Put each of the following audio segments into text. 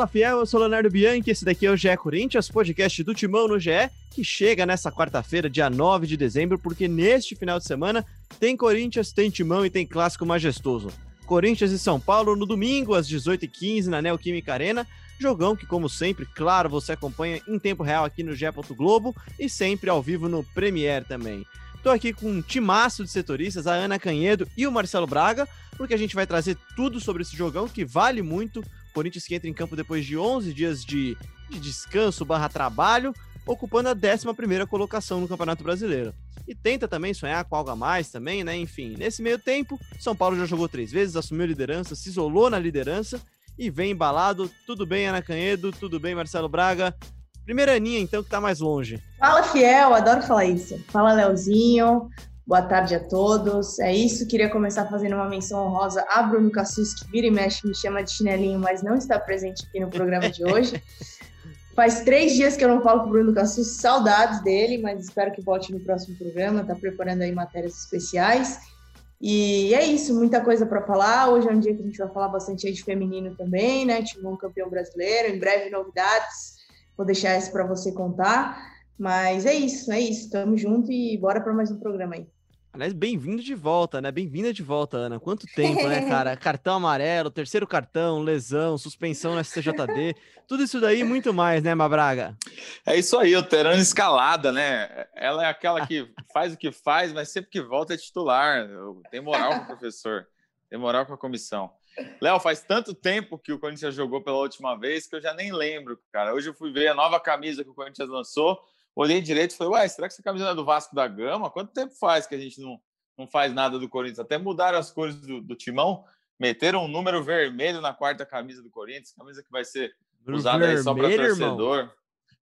Fala fiel, eu sou Leonardo Bianchi, esse daqui é o GE Corinthians, podcast do Timão no GE, que chega nessa quarta-feira, dia 9 de dezembro, porque neste final de semana tem Corinthians, tem Timão e tem clássico majestoso. Corinthians e São Paulo no domingo, às 18h15, na Neoquímica Arena. Jogão que, como sempre, claro, você acompanha em tempo real aqui no GE. Globo e sempre ao vivo no Premiere também. Estou aqui com um timaço de setoristas, a Ana Canhedo e o Marcelo Braga, porque a gente vai trazer tudo sobre esse jogão que vale muito Corinthians que entra em campo depois de 11 dias de, de descanso barra trabalho, ocupando a 11ª colocação no Campeonato Brasileiro. E tenta também sonhar com algo a mais também, né? Enfim, nesse meio tempo, São Paulo já jogou três vezes, assumiu a liderança, se isolou na liderança e vem embalado. Tudo bem, Ana Canhedo? Tudo bem, Marcelo Braga? Primeira Aninha, então, que tá mais longe. Fala, Fiel, adoro falar isso. Fala, Leozinho. Boa tarde a todos. É isso, queria começar fazendo uma menção honrosa a Bruno Cassus, que vira e mexe me chama de chinelinho, mas não está presente aqui no programa de hoje. Faz três dias que eu não falo com o Bruno Cassus, saudades dele, mas espero que volte no próximo programa. Está preparando aí matérias especiais. E é isso, muita coisa para falar. Hoje é um dia que a gente vai falar bastante de feminino também, né? Tivemos um campeão brasileiro, em breve novidades. Vou deixar essa para você contar. Mas é isso, é isso. Tamo junto e bora para mais um programa aí. Aliás, bem-vindo de volta, né? Bem-vinda de volta, Ana. Quanto tempo, né, cara? Cartão amarelo, terceiro cartão, lesão, suspensão no STJD, tudo isso daí e muito mais, né, Mabraga? É isso aí, o Terano escalada, né? Ela é aquela que faz o que faz, mas sempre que volta é titular. Tem moral com o professor, tem moral com a comissão. Léo, faz tanto tempo que o Corinthians jogou pela última vez que eu já nem lembro, cara. Hoje eu fui ver a nova camisa que o Corinthians lançou olhei direito e falei, ué, será que essa camisa é do Vasco da Gama? Quanto tempo faz que a gente não, não faz nada do Corinthians? Até mudaram as cores do, do timão, meteram um número vermelho na quarta camisa do Corinthians, camisa que vai ser usada vermelho, aí só para torcedor.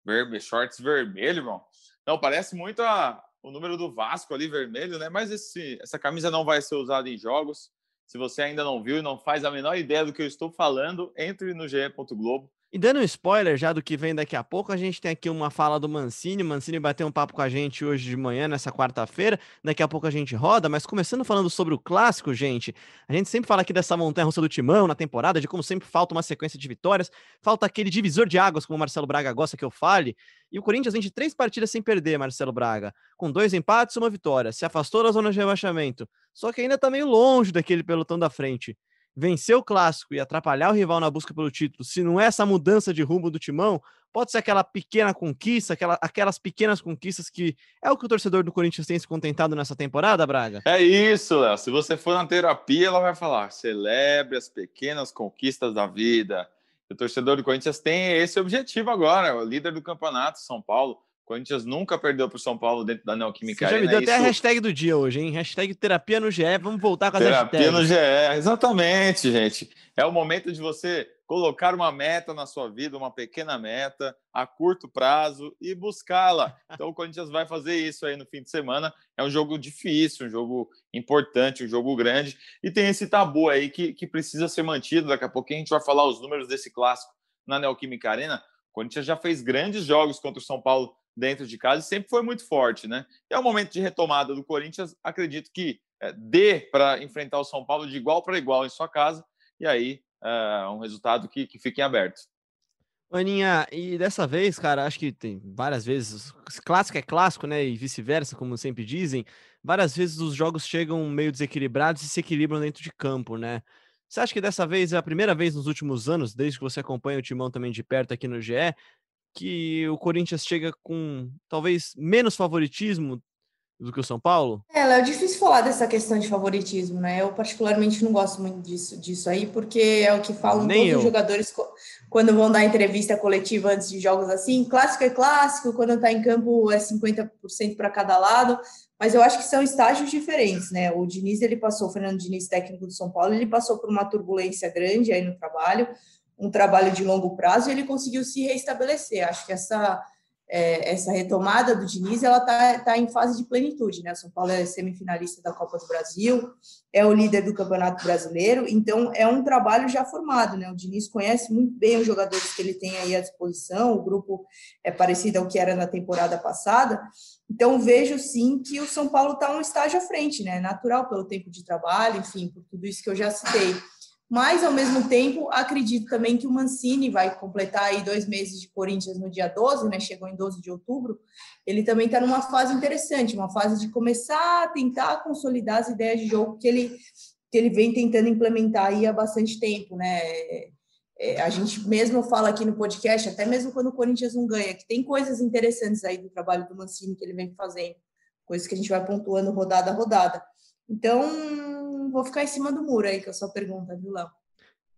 Vermelho, shorts vermelho, irmão. Não, parece muito a, o número do Vasco ali vermelho, né? Mas esse, essa camisa não vai ser usada em jogos. Se você ainda não viu e não faz a menor ideia do que eu estou falando, entre no ge.globo e dando um spoiler já do que vem daqui a pouco, a gente tem aqui uma fala do Mancini. Mancini bateu um papo com a gente hoje de manhã, nessa quarta-feira. Daqui a pouco a gente roda, mas começando falando sobre o clássico, gente. A gente sempre fala aqui dessa montanha russa do timão na temporada, de como sempre falta uma sequência de vitórias, falta aquele divisor de águas, como o Marcelo Braga gosta que eu fale. E o Corinthians vem de três partidas sem perder, Marcelo Braga, com dois empates e uma vitória. Se afastou da zona de rebaixamento, só que ainda está meio longe daquele pelotão da frente vencer o clássico e atrapalhar o rival na busca pelo título, se não é essa mudança de rumo do timão, pode ser aquela pequena conquista, aquela, aquelas pequenas conquistas que é o que o torcedor do Corinthians tem se contentado nessa temporada, Braga? É isso, Léo. Se você for na terapia, ela vai falar: celebre as pequenas conquistas da vida. O torcedor do Corinthians tem esse objetivo agora, o líder do campeonato, São Paulo. Corinthians nunca perdeu para o São Paulo dentro da Neoquímica Você já me deu até a hashtag do dia hoje, hein? Hashtag terapia no GE. Vamos voltar com a Terapia no GE, exatamente, gente. É o momento de você colocar uma meta na sua vida, uma pequena meta, a curto prazo e buscá-la. Então o Corinthians vai fazer isso aí no fim de semana. É um jogo difícil, um jogo importante, um jogo grande. E tem esse tabu aí que, que precisa ser mantido. Daqui a pouquinho a gente vai falar os números desse clássico na Neoquímica Arena. O Corinthians já fez grandes jogos contra o São Paulo dentro de casa sempre foi muito forte, né? E é um momento de retomada do Corinthians, acredito que é, dê para enfrentar o São Paulo de igual para igual em sua casa e aí é um resultado que, que fique em aberto. Aninha, e dessa vez, cara, acho que tem várias vezes, clássico é clássico, né, e vice-versa, como sempre dizem, várias vezes os jogos chegam meio desequilibrados e se equilibram dentro de campo, né? Você acha que dessa vez é a primeira vez nos últimos anos, desde que você acompanha o Timão também de perto aqui no GE, que o Corinthians chega com talvez menos favoritismo do que o São Paulo? É, é difícil falar dessa questão de favoritismo, né? Eu particularmente não gosto muito disso, disso aí, porque é o que falam Nem todos eu. os jogadores quando vão dar entrevista coletiva antes de jogos assim. Clássico é clássico, quando tá em campo é 50% para cada lado, mas eu acho que são estágios diferentes, né? O Diniz, ele passou, o Fernando Diniz, técnico do São Paulo, ele passou por uma turbulência grande aí no trabalho, um trabalho de longo prazo e ele conseguiu se reestabelecer. Acho que essa é, essa retomada do Diniz ela está tá em fase de plenitude, né? São Paulo é semifinalista da Copa do Brasil, é o líder do Campeonato Brasileiro, então é um trabalho já formado, né? O Diniz conhece muito bem os jogadores que ele tem aí à disposição, o grupo é parecido ao que era na temporada passada. Então vejo sim que o São Paulo está um estágio à frente, né? Natural pelo tempo de trabalho, enfim, por tudo isso que eu já citei mas ao mesmo tempo acredito também que o Mancini vai completar aí dois meses de Corinthians no dia 12, né? Chegou em 12 de outubro. Ele também está numa fase interessante, uma fase de começar a tentar consolidar as ideias de jogo que ele que ele vem tentando implementar aí há bastante tempo, né? É, a gente mesmo fala aqui no podcast, até mesmo quando o Corinthians não ganha, que tem coisas interessantes aí do trabalho do Mancini que ele vem fazendo, coisas que a gente vai pontuando rodada a rodada. Então, vou ficar em cima do muro aí com a sua pergunta, viu, Léo?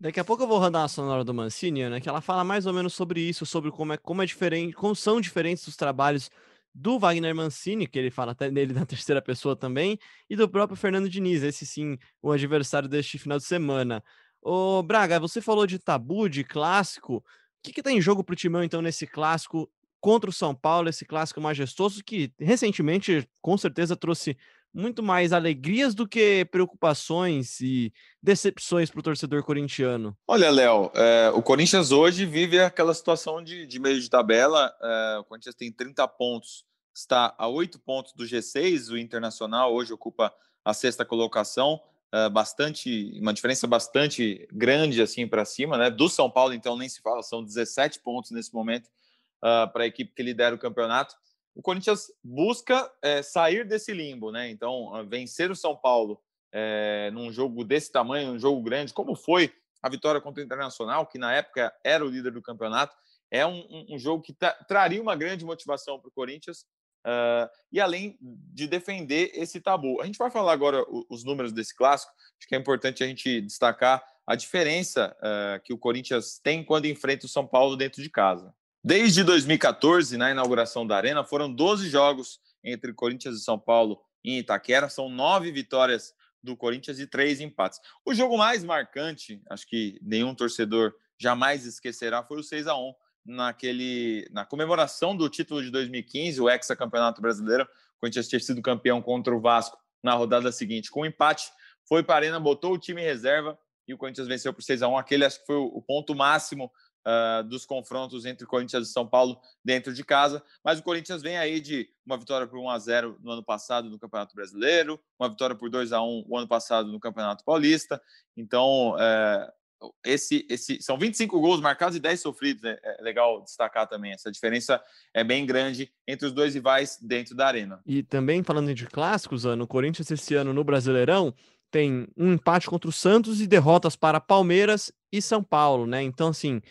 Daqui a pouco eu vou rodar a sonora do Mancini, né? Que ela fala mais ou menos sobre isso, sobre como é, como é diferente, como são diferentes os trabalhos do Wagner Mancini, que ele fala até dele na terceira pessoa também, e do próprio Fernando Diniz, esse sim, o adversário deste final de semana. Ô, Braga, você falou de tabu, de clássico. O que, que tem em jogo para o Timão, então, nesse clássico contra o São Paulo, esse clássico majestoso que recentemente, com certeza, trouxe muito mais alegrias do que preocupações e decepções para o torcedor corintiano? Olha, Léo, é, o Corinthians hoje vive aquela situação de, de meio de tabela. É, o Corinthians tem 30 pontos, está a 8 pontos do G6. O Internacional hoje ocupa a sexta colocação. É, bastante uma diferença bastante grande assim para cima, né? Do São Paulo, então nem se fala, são 17 pontos nesse momento uh, para a equipe que lidera o campeonato o Corinthians busca é, sair desse limbo, né? Então, ah, vencer o São Paulo é, num jogo desse tamanho, um jogo grande, como foi a vitória contra o Internacional, que na época era o líder do campeonato, é um, um, jogo que traria uma grande motivação para o Corinthians. Uh, e além de defender esse tabu. A gente vai falar agora os números desse clássico, acho que é importante a gente destacar a diferença uh, que o Corinthians tem quando enfrenta o São Paulo dentro de casa. Desde 2014, na inauguração da Arena, foram 12 jogos entre Corinthians e São Paulo em Itaquera. São nove vitórias do Corinthians e três empates. O jogo mais marcante, acho que nenhum torcedor jamais esquecerá, foi o 6 a 1 naquele na comemoração do título de 2015, o hexacampeonato brasileiro. O Corinthians tinha sido campeão contra o Vasco na rodada seguinte. Com um empate, foi para a Arena, botou o time em reserva e o Corinthians venceu por 6 a 1 Aquele acho que foi o ponto máximo uh, dos confrontos entre Corinthians e São Paulo dentro de casa. Mas o Corinthians vem aí de uma vitória por 1 a 0 no ano passado no Campeonato Brasileiro, uma vitória por 2 a 1 o ano passado no Campeonato Paulista. Então, uh, esse, esse, são 25 gols marcados e 10 sofridos. É, é, legal destacar também. Essa diferença é bem grande entre os dois rivais dentro da arena. E também falando de clássicos, no Corinthians esse ano no Brasileirão tem um empate contra o Santos e derrotas para Palmeiras e São Paulo, né? Então, assim,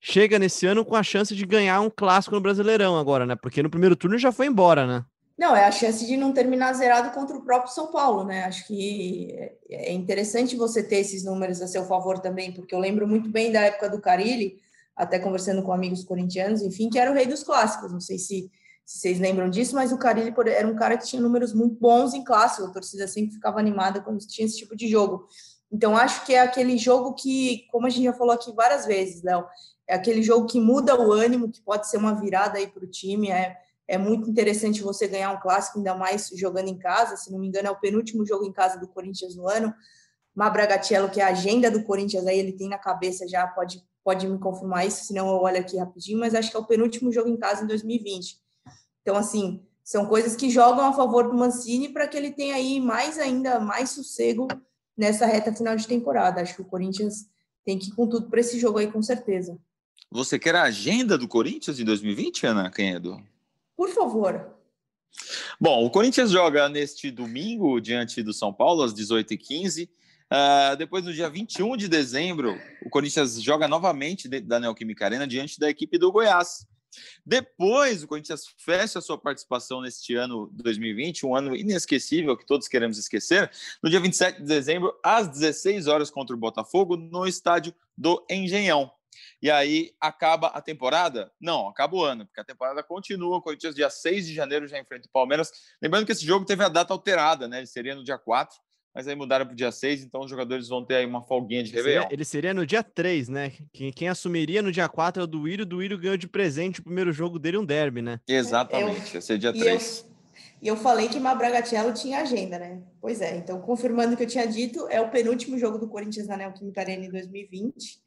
chega nesse ano com a chance de ganhar um clássico no Brasileirão agora, né? Porque no primeiro turno já foi embora, né? Não, é a chance de não terminar zerado contra o próprio São Paulo, né? Acho que é interessante você ter esses números a seu favor também, porque eu lembro muito bem da época do Carilli, até conversando com amigos corintianos, enfim, que era o rei dos clássicos. Não sei se, se vocês lembram disso, mas o Carilli era um cara que tinha números muito bons em clássico, a torcida sempre ficava animada quando tinha esse tipo de jogo. Então, acho que é aquele jogo que, como a gente já falou aqui várias vezes, Léo, é aquele jogo que muda o ânimo, que pode ser uma virada aí para o time. É, é muito interessante você ganhar um clássico, ainda mais jogando em casa. Se não me engano, é o penúltimo jogo em casa do Corinthians no ano. Mabragatello, que é a agenda do Corinthians, aí ele tem na cabeça já, pode, pode me confirmar isso, senão eu olho aqui rapidinho, mas acho que é o penúltimo jogo em casa em 2020. Então, assim, são coisas que jogam a favor do Mancini para que ele tenha aí mais ainda, mais sossego nessa reta final de temporada. Acho que o Corinthians tem que ir com tudo para esse jogo aí, com certeza. Você quer a agenda do Corinthians em 2020, Ana Canhedo? Por favor. Bom, o Corinthians joga neste domingo diante do São Paulo, às 18h15. Uh, ah, depois, no dia 21 de dezembro, o Corinthians joga novamente dentro da Neoquímica Arena diante da equipe do Goiás. Depois, o Corinthians fecha a sua participação neste ano 2020, um ano inesquecível que todos queremos esquecer, no dia 27 de dezembro, às 16 horas contra o Botafogo, no estádio do Engenhão. E aí acaba a temporada? Não, acaba o ano, porque a temporada continua. O Corinthians, dia 6 de janeiro, já enfrenta o Palmeiras. Lembrando que esse jogo teve a data alterada, né? Ele seria no dia 4, mas aí mudaram para o dia 6, então os jogadores vão ter aí uma folguinha de Réveillon. Ele seria no dia 3, né? Quem, quem assumiria no dia 4 é o Duírio. O Duírio ganhou de presente o primeiro jogo dele, um derby, né? Exatamente, eu, ia ser dia 3. E eu falei que Mabragatello tinha agenda, né? Pois é, então confirmando o que eu tinha dito, é o penúltimo jogo do Corinthians na Neoquímica Arena em 2020.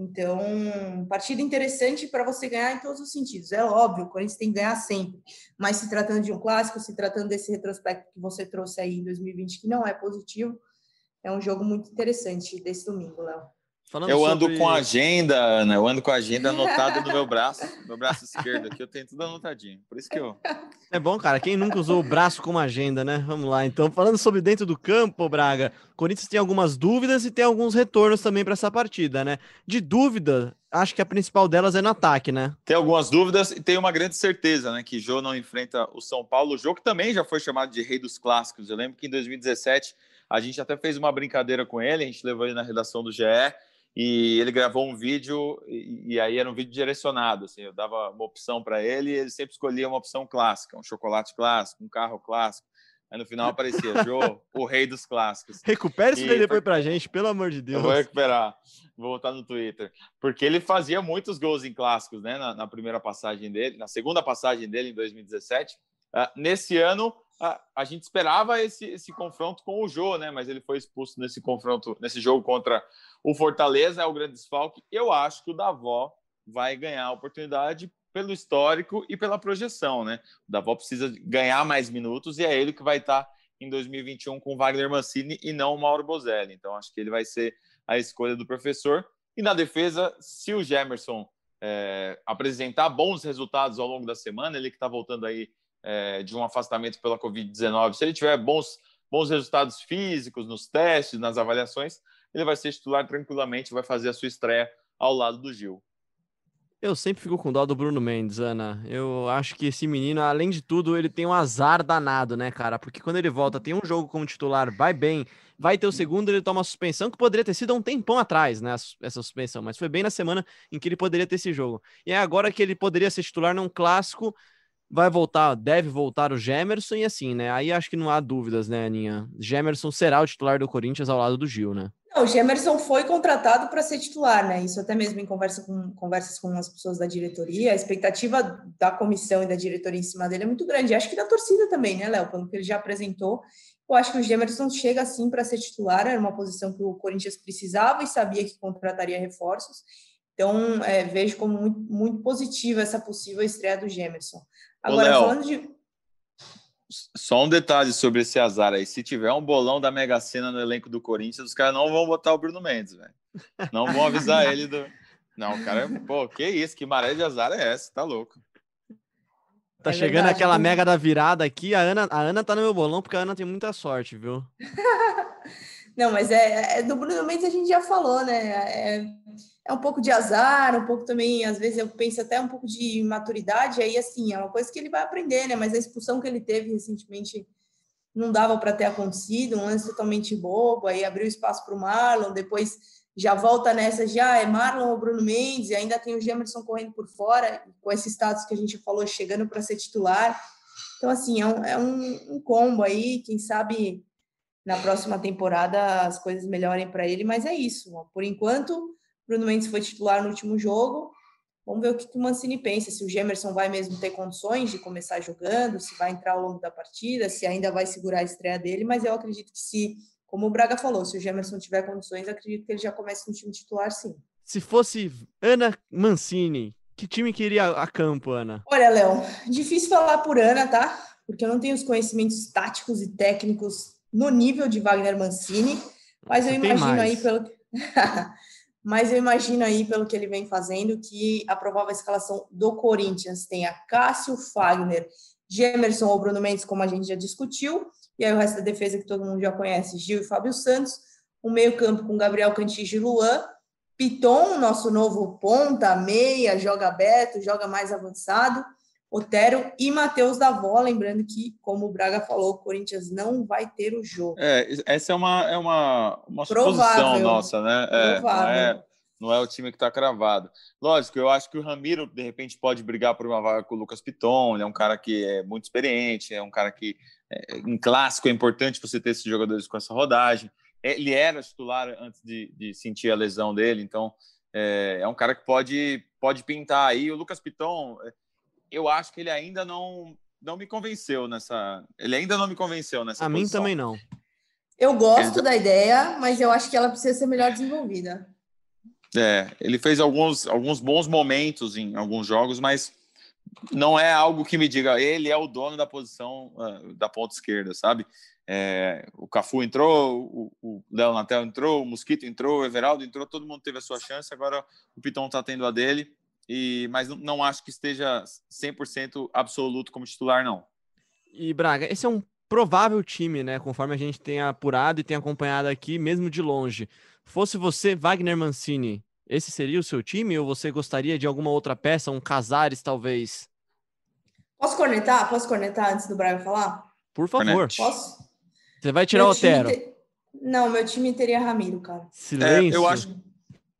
Então, partida interessante para você ganhar em todos os sentidos. É óbvio, o Corinthians tem que ganhar sempre, mas se tratando de um clássico, se tratando desse retrospecto que você trouxe aí em 2020, que não é positivo, é um jogo muito interessante desse domingo, Léo. Falando eu ando sobre... com a agenda, Ana. Eu ando com a agenda anotada no meu braço, meu braço esquerdo aqui. Eu tenho tudo anotadinho. Por isso que eu. É bom, cara. Quem nunca usou o braço como agenda, né? Vamos lá. Então, falando sobre dentro do campo, Braga, Corinthians tem algumas dúvidas e tem alguns retornos também para essa partida, né? De dúvida, acho que a principal delas é no ataque, né? Tem algumas dúvidas e tem uma grande certeza, né? Que Jô não enfrenta o São Paulo. O jogo que também já foi chamado de Rei dos Clássicos. Eu lembro que em 2017 a gente até fez uma brincadeira com ele, a gente levou ele na redação do GE e ele gravou um vídeo e, e, aí era um vídeo direcionado, assim, eu dava uma opção para ele e ele sempre escolhia uma opção clássica, um chocolate clássico, um carro clássico. Aí no final aparecia, Jô, o rei dos clássicos. Recupere isso daí depois pra gente, pelo amor de Deus. Eu vou recuperar, vou voltar no Twitter. Porque ele fazia muitos gols em clássicos, né? Na, na primeira passagem dele, na segunda passagem dele em 2017. Uh, ah, nesse ano, a, a gente esperava esse, esse confronto com o Jô, né? Mas ele foi expulso nesse confronto, nesse jogo contra o Fortaleza, é o grande desfalque. Eu acho que o Davó vai ganhar a oportunidade pelo histórico e pela projeção, né? O Davó precisa ganhar mais minutos e é ele que vai estar em 2021 com o Wagner Mancini e não o Mauro Bozelli. Então acho que ele vai ser a escolha do professor. E na defesa, se o Gemerson é, apresentar bons resultados ao longo da semana, ele que está voltando aí é, de um afastamento pela Covid-19, se ele tiver bons, bons resultados físicos nos testes, nas avaliações, ele vai ser titular tranquilamente, vai fazer a sua estreia ao lado do Gil. Eu sempre fico com dó do Bruno Mendes, Ana. Eu acho que esse menino, além de tudo, ele tem um azar danado, né, cara? Porque quando ele volta, tem um jogo como titular, vai bem, vai ter o segundo, ele toma suspensão, que poderia ter sido há um tempão atrás, né? Essa suspensão, mas foi bem na semana em que ele poderia ter esse jogo. E é agora que ele poderia ser titular num clássico vai voltar, deve voltar o Gemerson e assim, né? Aí acho que não há dúvidas, né, Aninha? Gemerson será o titular do Corinthians ao lado do Gil, né? Não, o Gemerson foi contratado para ser titular, né? Isso até mesmo em conversa com, conversas com as pessoas da diretoria. A expectativa da comissão e da diretoria em cima dele é muito grande. Acho que da torcida também, né, Léo? Pelo que ele já apresentou. Eu acho que o Gemerson chega assim para ser titular. Era uma posição que o Corinthians precisava e sabia que contrataria reforços. Então, é, vejo como muito, muito positiva essa possível estreia do Gemerson. Agora, Léo, falando de. Só um detalhe sobre esse azar aí. Se tiver um bolão da Mega Sena no elenco do Corinthians, os caras não vão botar o Bruno Mendes, velho. Não vão avisar ele do. Não, o cara, pô, que isso? Que maré de azar é essa? Tá louco. Tá é chegando verdade, aquela mega da virada aqui. A Ana, a Ana tá no meu bolão porque a Ana tem muita sorte, viu? não, mas é, é, do Bruno Mendes a gente já falou, né? É, é um pouco de azar, um pouco também, às vezes eu penso até um pouco de maturidade, aí assim, é uma coisa que ele vai aprender, né? Mas a expulsão que ele teve recentemente não dava para ter acontecido, um lance totalmente bobo, aí abriu espaço para o Marlon, depois já volta nessa, já é Marlon ou Bruno Mendes, e ainda tem o Gemerson correndo por fora, com esse status que a gente falou, chegando para ser titular. Então, assim, é um, é um, um combo aí, quem sabe na próxima temporada as coisas melhorem para ele, mas é isso. Por enquanto, Bruno Mendes foi titular no último jogo. Vamos ver o que o Mancini pensa, se o Gemerson vai mesmo ter condições de começar jogando, se vai entrar ao longo da partida, se ainda vai segurar a estreia dele, mas eu acredito que se, como o Braga falou, se o Gemerson tiver condições, acredito que ele já comece no time titular, sim. Se fosse Ana Mancini, que time queria a campo, Ana? Olha, Léo, difícil falar por Ana, tá? Porque eu não tenho os conhecimentos táticos e técnicos no nível de Wagner Mancini, mas Você eu imagino aí pelo mas eu imagino aí, pelo que ele vem fazendo, que a provável escalação do Corinthians tenha Cássio, Fagner, Gemerson ou Bruno Mendes, como a gente já discutiu, e aí o resto da defesa que todo mundo já conhece, Gil e Fábio Santos, o meio-campo com Gabriel Cantige e Luan, Piton, nosso novo ponta, meia, joga aberto, joga mais avançado, Otero e Matheus Davó, lembrando que, como o Braga falou, o Corinthians não vai ter o jogo. É, essa é uma, é uma, uma suposição nossa, né? É, não, é, não é o time que está cravado. Lógico, eu acho que o Ramiro, de repente, pode brigar por uma vaga com o Lucas Piton, ele é um cara que é muito experiente, é um cara que, é, em clássico, é importante você ter esses jogadores com essa rodagem. Ele era titular antes de, de sentir a lesão dele, então é, é um cara que pode, pode pintar aí. O Lucas Piton é, eu acho que ele ainda não não me convenceu nessa. Ele ainda não me convenceu nessa. A posição. mim também não. Eu gosto da ideia, mas eu acho que ela precisa ser melhor desenvolvida. É, ele fez alguns, alguns bons momentos em alguns jogos, mas não é algo que me diga ele é o dono da posição uh, da ponta esquerda, sabe? É, o Cafu entrou, o, o Léo Natel entrou, o Mosquito entrou, o Everaldo entrou, todo mundo teve a sua chance, agora o Piton está tendo a dele, e, mas não, acho que esteja 100% absoluto como titular, não. E Braga, esse é um provável time, né? Conforme a gente tem apurado e tem acompanhado aqui, mesmo de longe. Fosse você, Wagner Mancini, esse seria o seu time ou você gostaria de alguma outra peça, um Casares talvez? Posso cornetar? Posso cornetar antes do Braga falar? Por favor. Posso? Você vai tirar meu o Otero? Te... Não, meu time teria Ramiro, cara. Silêncio. É, eu acho.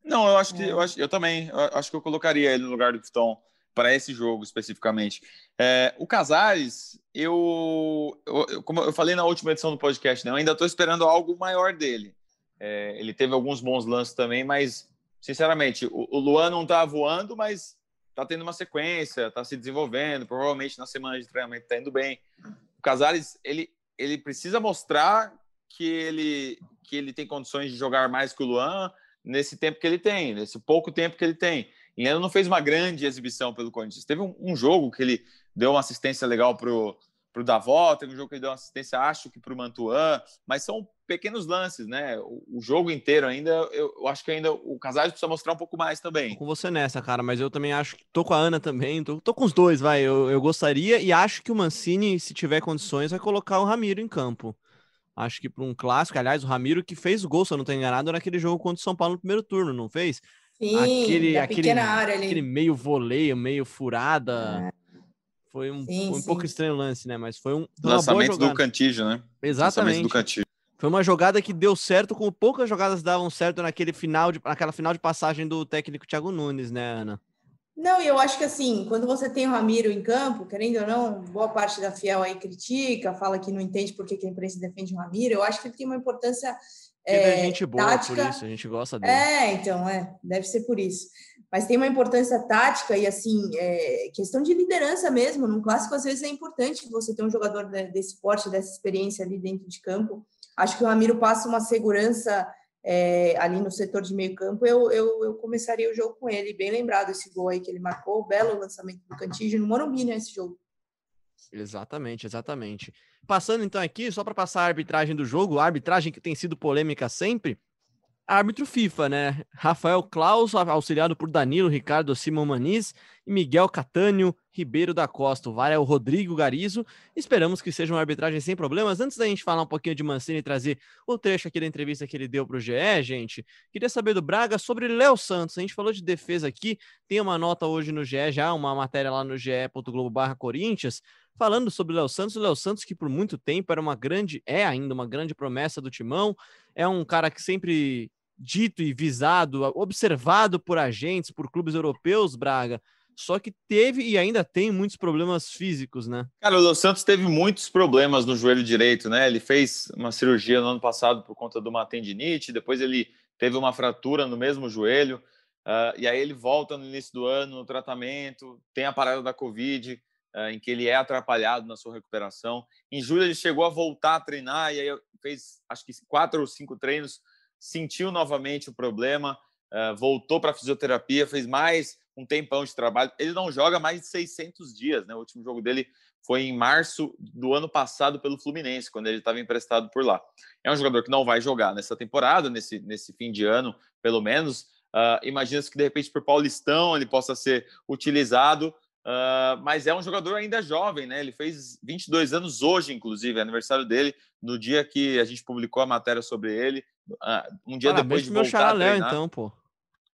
Não, eu acho que é. eu, acho, eu também eu acho que eu colocaria ele no lugar do Piton para esse jogo especificamente. É, o Casares, eu, eu, como eu falei na última edição do podcast, né, eu ainda estou esperando algo maior dele. É, ele teve alguns bons lances também, mas sinceramente, o, o Luan não está voando, mas está tendo uma sequência, está se desenvolvendo, provavelmente na semana de treinamento está indo bem. O Casares, ele, ele precisa mostrar que ele, que ele tem condições de jogar mais que o Luan nesse tempo que ele tem, nesse pouco tempo que ele tem. E ainda não fez uma grande exibição pelo Corinthians. Teve um, um jogo que ele deu uma assistência legal pro para o Davó, teve um jogo que ele deu uma assistência, acho que para o Mantuan, mas são pequenos lances, né? O, o jogo inteiro ainda, eu, eu, acho que ainda o Casares precisa mostrar um pouco mais também. Tô com você nessa, cara, mas eu também acho que tô com a Ana também, tô, tô com os dois, vai. Eu, eu gostaria e acho que o Mancini, se tiver condições, vai colocar o Ramiro em campo. Acho que para um clássico, aliás, o Ramiro que fez o gol, se eu não estou enganado, naquele jogo contra o São Paulo no primeiro turno, não fez? Sim, aquele, aquele, aquele meio voleio, meio furada. É foi um, sim, foi um pouco estranho o lance, né? Mas foi um. Lançamento do Cantígio, né? Exatamente. do Cantígio. Foi uma jogada que deu certo, como poucas jogadas davam certo naquele final de, naquela final de passagem do técnico Thiago Nunes, né, Ana? Não, e eu acho que assim, quando você tem o Ramiro em campo, querendo ou não, boa parte da Fiel aí critica, fala que não entende por que a imprensa defende o Ramiro. Eu acho que ele tem uma importância. É, é gente boa, tática. por isso, a gente gosta dele. É, então, é, deve ser por isso mas tem uma importância tática e assim é, questão de liderança mesmo. Num clássico às vezes é importante você ter um jogador desse porte, dessa experiência ali dentro de campo. Acho que o Ramiro passa uma segurança é, ali no setor de meio campo. Eu, eu, eu, começaria o jogo com ele, bem lembrado esse gol aí que ele marcou, belo lançamento do Cantígio no Morumbi, né? Esse jogo. Exatamente, exatamente. Passando então aqui, só para passar a arbitragem do jogo, a arbitragem que tem sido polêmica sempre árbitro FIFA, né? Rafael Klaus, auxiliado por Danilo Ricardo Simon Maniz e Miguel Catânio Ribeiro da Costa. O VAR é o Rodrigo Garizo. Esperamos que seja uma arbitragem sem problemas. Antes da gente falar um pouquinho de Mancini e trazer o trecho aqui da entrevista que ele deu para o GE, gente, queria saber do Braga sobre Léo Santos. A gente falou de defesa aqui, tem uma nota hoje no GE já, uma matéria lá no ge.globo barra Corinthians, falando sobre o Léo Santos. O Léo Santos, que por muito tempo era uma grande, é ainda uma grande promessa do Timão, é um cara que sempre dito e visado, observado por agentes, por clubes europeus, Braga, só que teve e ainda tem muitos problemas físicos, né? Cara, o Los Santos teve muitos problemas no joelho direito, né? Ele fez uma cirurgia no ano passado por conta de uma tendinite, depois ele teve uma fratura no mesmo joelho, uh, e aí ele volta no início do ano no tratamento, tem a parada da Covid, uh, em que ele é atrapalhado na sua recuperação. Em julho ele chegou a voltar a treinar e aí fez acho que quatro ou cinco treinos sentiu novamente o problema, uh, voltou para a fisioterapia, fez mais um tempão de trabalho. Ele não joga mais de 600 dias, né? O último jogo dele foi em março do ano passado pelo Fluminense, quando ele estava emprestado por lá. É um jogador que não vai jogar nessa temporada, nesse, nesse fim de ano, pelo menos. Uh, Imagina-se que de repente por Paulistão ele possa ser utilizado, Uh, mas é um jogador ainda jovem, né? Ele fez 22 anos hoje, inclusive, é aniversário dele, no dia que a gente publicou a matéria sobre ele. Uh, um dia Parabéns depois de voltar a treinar. então, pô.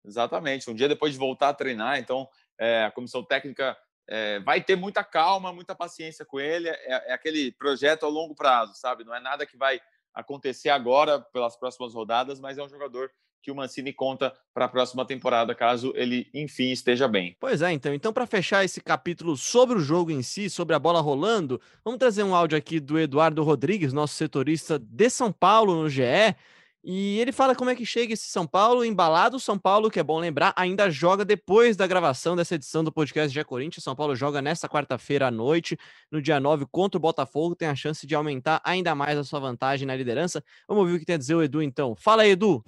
Exatamente, um dia depois de voltar a treinar. Então, é, a comissão técnica é, vai ter muita calma, muita paciência com ele. É, é aquele projeto a longo prazo, sabe? Não é nada que vai acontecer agora pelas próximas rodadas, mas é um jogador que o Mancini conta para a próxima temporada, caso ele, enfim, esteja bem. Pois é, então. Então, para fechar esse capítulo sobre o jogo em si, sobre a bola rolando, vamos trazer um áudio aqui do Eduardo Rodrigues, nosso setorista de São Paulo no GE. E ele fala como é que chega esse São Paulo embalado. São Paulo, que é bom lembrar, ainda joga depois da gravação dessa edição do podcast GE Corinthians. São Paulo joga nesta quarta-feira à noite, no dia 9, contra o Botafogo. Tem a chance de aumentar ainda mais a sua vantagem na liderança. Vamos ouvir o que tem a dizer o Edu, então. Fala aí, Edu!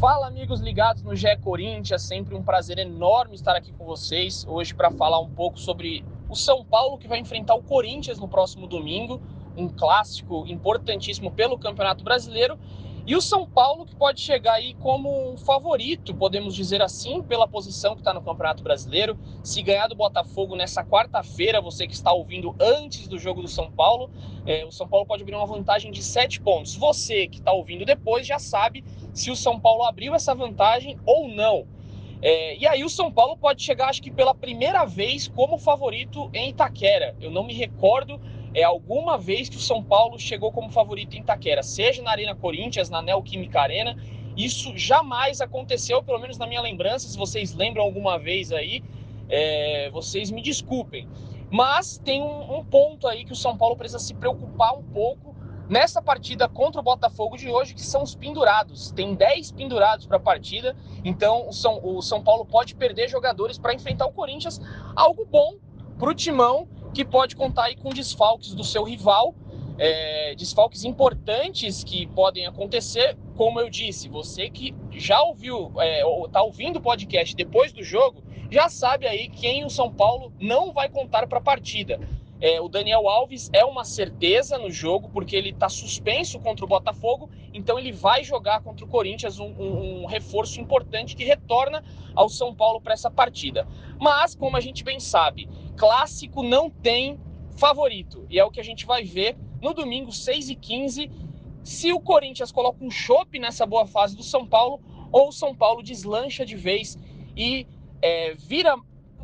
Fala, amigos ligados no GE Corinthians, sempre um prazer enorme estar aqui com vocês hoje para falar um pouco sobre o São Paulo que vai enfrentar o Corinthians no próximo domingo, um clássico importantíssimo pelo Campeonato Brasileiro e o São Paulo, que pode chegar aí como um favorito, podemos dizer assim, pela posição que está no Campeonato Brasileiro. Se ganhar do Botafogo nessa quarta-feira, você que está ouvindo antes do jogo do São Paulo, é, o São Paulo pode abrir uma vantagem de sete pontos. Você que está ouvindo depois já sabe se o São Paulo abriu essa vantagem ou não. É, e aí o São Paulo pode chegar, acho que pela primeira vez, como favorito em Itaquera. Eu não me recordo é alguma vez que o São Paulo chegou como favorito em Itaquera, seja na Arena Corinthians, na Neoquímica Arena. Isso jamais aconteceu, pelo menos na minha lembrança. Se vocês lembram alguma vez aí, é, vocês me desculpem. Mas tem um, um ponto aí que o São Paulo precisa se preocupar um pouco nessa partida contra o Botafogo de hoje, que são os pendurados. Tem 10 pendurados para a partida, então o São, o São Paulo pode perder jogadores para enfrentar o Corinthians. Algo bom para o Timão que pode contar aí com desfalques do seu rival, é, desfalques importantes que podem acontecer. Como eu disse, você que já ouviu, é, ou está ouvindo o podcast depois do jogo, já sabe aí quem o São Paulo não vai contar para a partida. É, o Daniel Alves é uma certeza no jogo, porque ele está suspenso contra o Botafogo, então ele vai jogar contra o Corinthians, um, um, um reforço importante que retorna ao São Paulo para essa partida. Mas, como a gente bem sabe, clássico não tem favorito, e é o que a gente vai ver no domingo, 6 e 15 se o Corinthians coloca um chope nessa boa fase do São Paulo, ou o São Paulo deslancha de vez e é, vira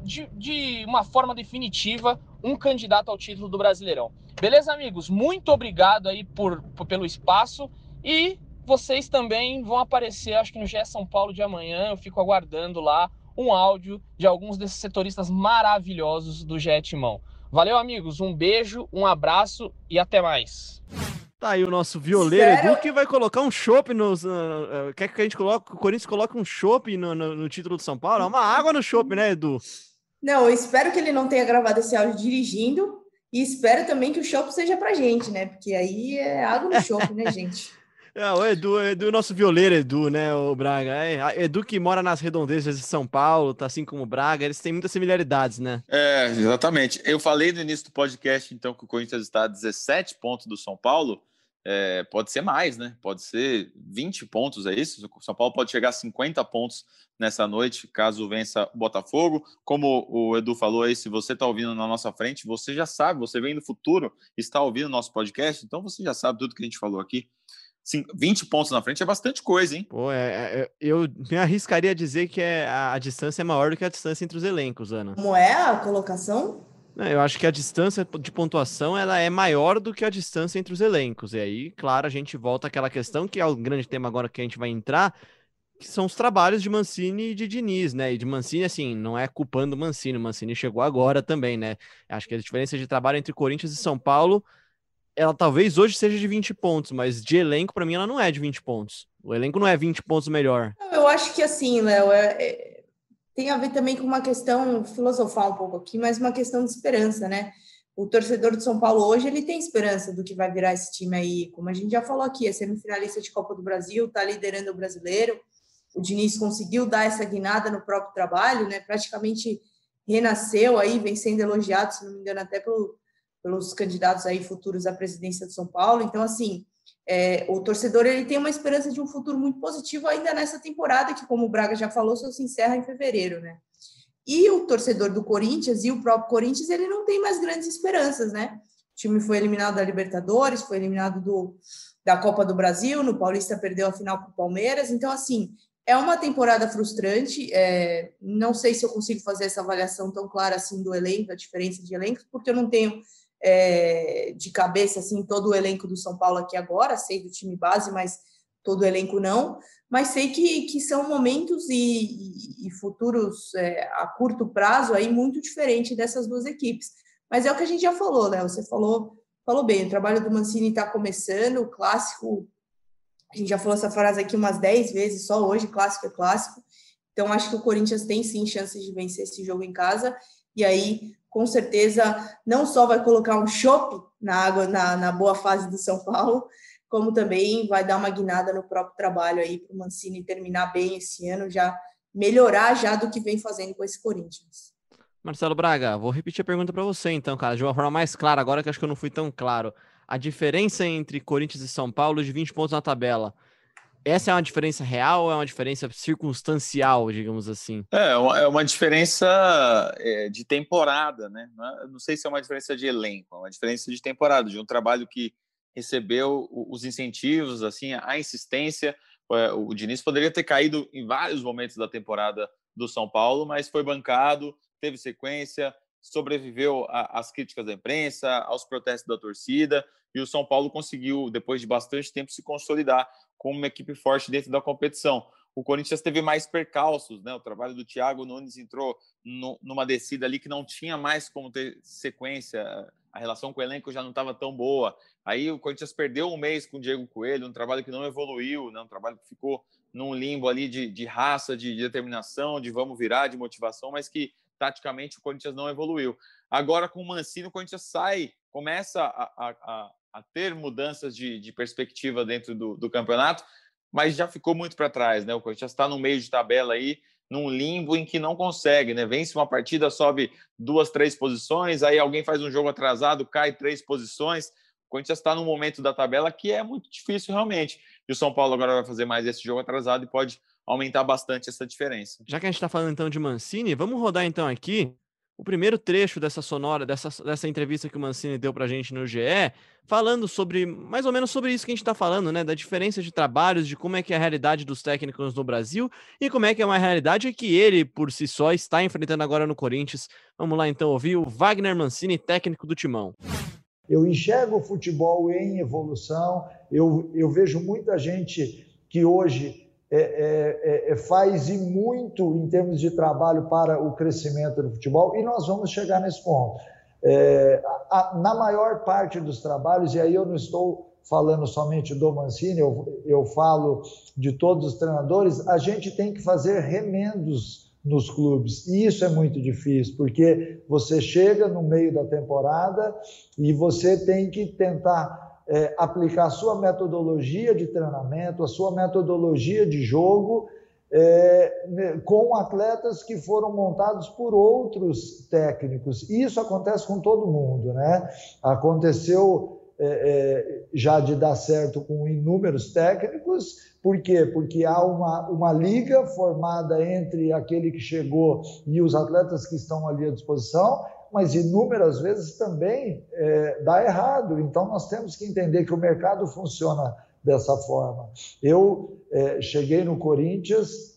de, de uma forma definitiva um candidato ao título do Brasileirão. Beleza, amigos? Muito obrigado aí por, por, pelo espaço e vocês também vão aparecer, acho que no GE São Paulo de amanhã. Eu fico aguardando lá um áudio de alguns desses setoristas maravilhosos do GE Timão. Valeu, amigos. Um beijo, um abraço e até mais. Tá aí o nosso violeiro Sério? Edu que vai colocar um chopp nos. Uh, quer que a gente coloque, o Corinthians coloque um chopp no, no, no, título do São Paulo? É uma água no chopp, né, Edu? Não, eu espero que ele não tenha gravado esse áudio dirigindo e espero também que o show seja pra gente, né? Porque aí é água no show, né, gente? É, o Edu, Edu, nosso violeiro Edu, né, o Braga. É, Edu que mora nas redondezas de São Paulo, tá assim como o Braga, eles têm muitas similaridades, né? É, exatamente. Eu falei no início do podcast, então, que o Corinthians está a 17 pontos do São Paulo. É, pode ser mais, né? Pode ser 20 pontos, é isso? O São Paulo pode chegar a 50 pontos nessa noite, caso vença o Botafogo. Como o Edu falou aí, se você está ouvindo na nossa frente, você já sabe, você vem no futuro, está ouvindo o nosso podcast, então você já sabe tudo que a gente falou aqui. 20 pontos na frente é bastante coisa, hein? Pô, é, é, eu me arriscaria a dizer que é, a, a distância é maior do que a distância entre os elencos, Ana. Como é a colocação? Eu acho que a distância de pontuação ela é maior do que a distância entre os elencos. E aí, claro, a gente volta àquela questão que é o grande tema agora que a gente vai entrar, que são os trabalhos de Mancini e de Diniz, né? E de Mancini, assim, não é culpando Mancini, Mancini chegou agora também, né? Acho que a diferença de trabalho entre Corinthians e São Paulo, ela talvez hoje seja de 20 pontos, mas de elenco, para mim, ela não é de 20 pontos. O elenco não é 20 pontos melhor. Eu acho que assim, Léo, é, é tem a ver também com uma questão, filosofar um pouco aqui, mas uma questão de esperança, né? O torcedor de São Paulo hoje, ele tem esperança do que vai virar esse time aí. Como a gente já falou aqui, é semifinalista de Copa do Brasil, tá liderando o brasileiro. O Diniz conseguiu dar essa guinada no próprio trabalho, né? Praticamente renasceu aí, vem sendo elogiado, se não me engano, até pelo, pelos candidatos aí futuros à presidência de São Paulo. Então, assim, é, o torcedor ele tem uma esperança de um futuro muito positivo ainda nessa temporada, que, como o Braga já falou, só se encerra em fevereiro, né? E o torcedor do Corinthians e o próprio Corinthians, ele não tem mais grandes esperanças, né? O time foi eliminado da Libertadores, foi eliminado do, da Copa do Brasil, no Paulista perdeu a final para o Palmeiras. Então, assim, é uma temporada frustrante. É, não sei se eu consigo fazer essa avaliação tão clara assim do elenco, a diferença de elencos, porque eu não tenho é, de cabeça assim todo o elenco do São Paulo aqui agora, sei do time base, mas todo o elenco não. Mas sei que, que são momentos e, e, e futuros é, a curto prazo aí muito diferente dessas duas equipes. Mas é o que a gente já falou, Léo. Você falou, falou bem, o trabalho do Mancini está começando, o clássico. A gente já falou essa frase aqui umas 10 vezes, só hoje, clássico é clássico. Então, acho que o Corinthians tem sim chances de vencer esse jogo em casa. E aí, com certeza não só vai colocar um chope na água, na, na boa fase do São Paulo, como também vai dar uma guinada no próprio trabalho aí para o Mancini terminar bem esse ano, já melhorar já do que vem fazendo com esse Corinthians. Marcelo Braga, vou repetir a pergunta para você então, cara, de uma forma mais clara, agora que acho que eu não fui tão claro. A diferença entre Corinthians e São Paulo de 20 pontos na tabela. Essa é uma diferença real ou é uma diferença circunstancial, digamos assim? É, é uma diferença é, de temporada, né? É, não sei se é uma diferença de elenco, é uma diferença de temporada, de um trabalho que recebeu os incentivos, assim, a insistência. É, o Diniz poderia ter caído em vários momentos da temporada do São Paulo, mas foi bancado, teve sequência, sobreviveu às críticas da imprensa, aos protestos da torcida, e o São Paulo conseguiu, depois de bastante tempo, se consolidar como uma equipe forte dentro da competição. O Corinthians teve mais percalços, né? O trabalho do Thiago Nunes entrou no, numa descida ali que não tinha mais como ter sequência, a relação com o elenco já não estava tão boa. Aí o Corinthians perdeu um mês com o Diego Coelho, um trabalho que não evoluiu, né? um trabalho que ficou num limbo ali de, de raça, de, de determinação, de vamos virar, de motivação, mas que taticamente o Corinthians não evoluiu. Agora, com o Mancini, o Corinthians sai, começa a, a, a ter mudanças de, de perspectiva dentro do, do, campeonato, mas já ficou muito para trás, né? O Corinthians está no meio de tabela aí, num limbo em que não consegue, né? Vence uma partida, sobe duas, três posições, aí alguém faz um jogo atrasado, cai três posições. O Corinthians está num momento da tabela que é muito difícil realmente. E o São Paulo agora vai fazer mais esse jogo atrasado e pode aumentar bastante essa diferença. Já que a gente está falando então de Mancini, vamos rodar então aqui o primeiro trecho dessa sonora, dessa, dessa entrevista que o Mancini deu para a gente no GE, falando sobre, mais ou menos sobre isso que a gente está falando, né? Da diferença de trabalhos, de como é que é a realidade dos técnicos no Brasil e como é que é uma realidade que ele, por si só, está enfrentando agora no Corinthians. Vamos lá então ouvir o Wagner Mancini, técnico do Timão. Eu enxergo o futebol em evolução, eu, eu vejo muita gente que hoje é, é, é, é, faz e muito em termos de trabalho para o crescimento do futebol, e nós vamos chegar nesse ponto. É, a, na maior parte dos trabalhos, e aí eu não estou falando somente do Mancini, eu, eu falo de todos os treinadores, a gente tem que fazer remendos nos clubes. E isso é muito difícil, porque você chega no meio da temporada e você tem que tentar é, aplicar a sua metodologia de treinamento, a sua metodologia de jogo é, né, com atletas que foram montados por outros técnicos. E isso acontece com todo mundo, né? Aconteceu é, é, já de dar certo com inúmeros técnicos. Por quê? Porque há uma, uma liga formada entre aquele que chegou e os atletas que estão ali à disposição, mas inúmeras vezes também é, dá errado. Então nós temos que entender que o mercado funciona dessa forma. Eu é, cheguei no Corinthians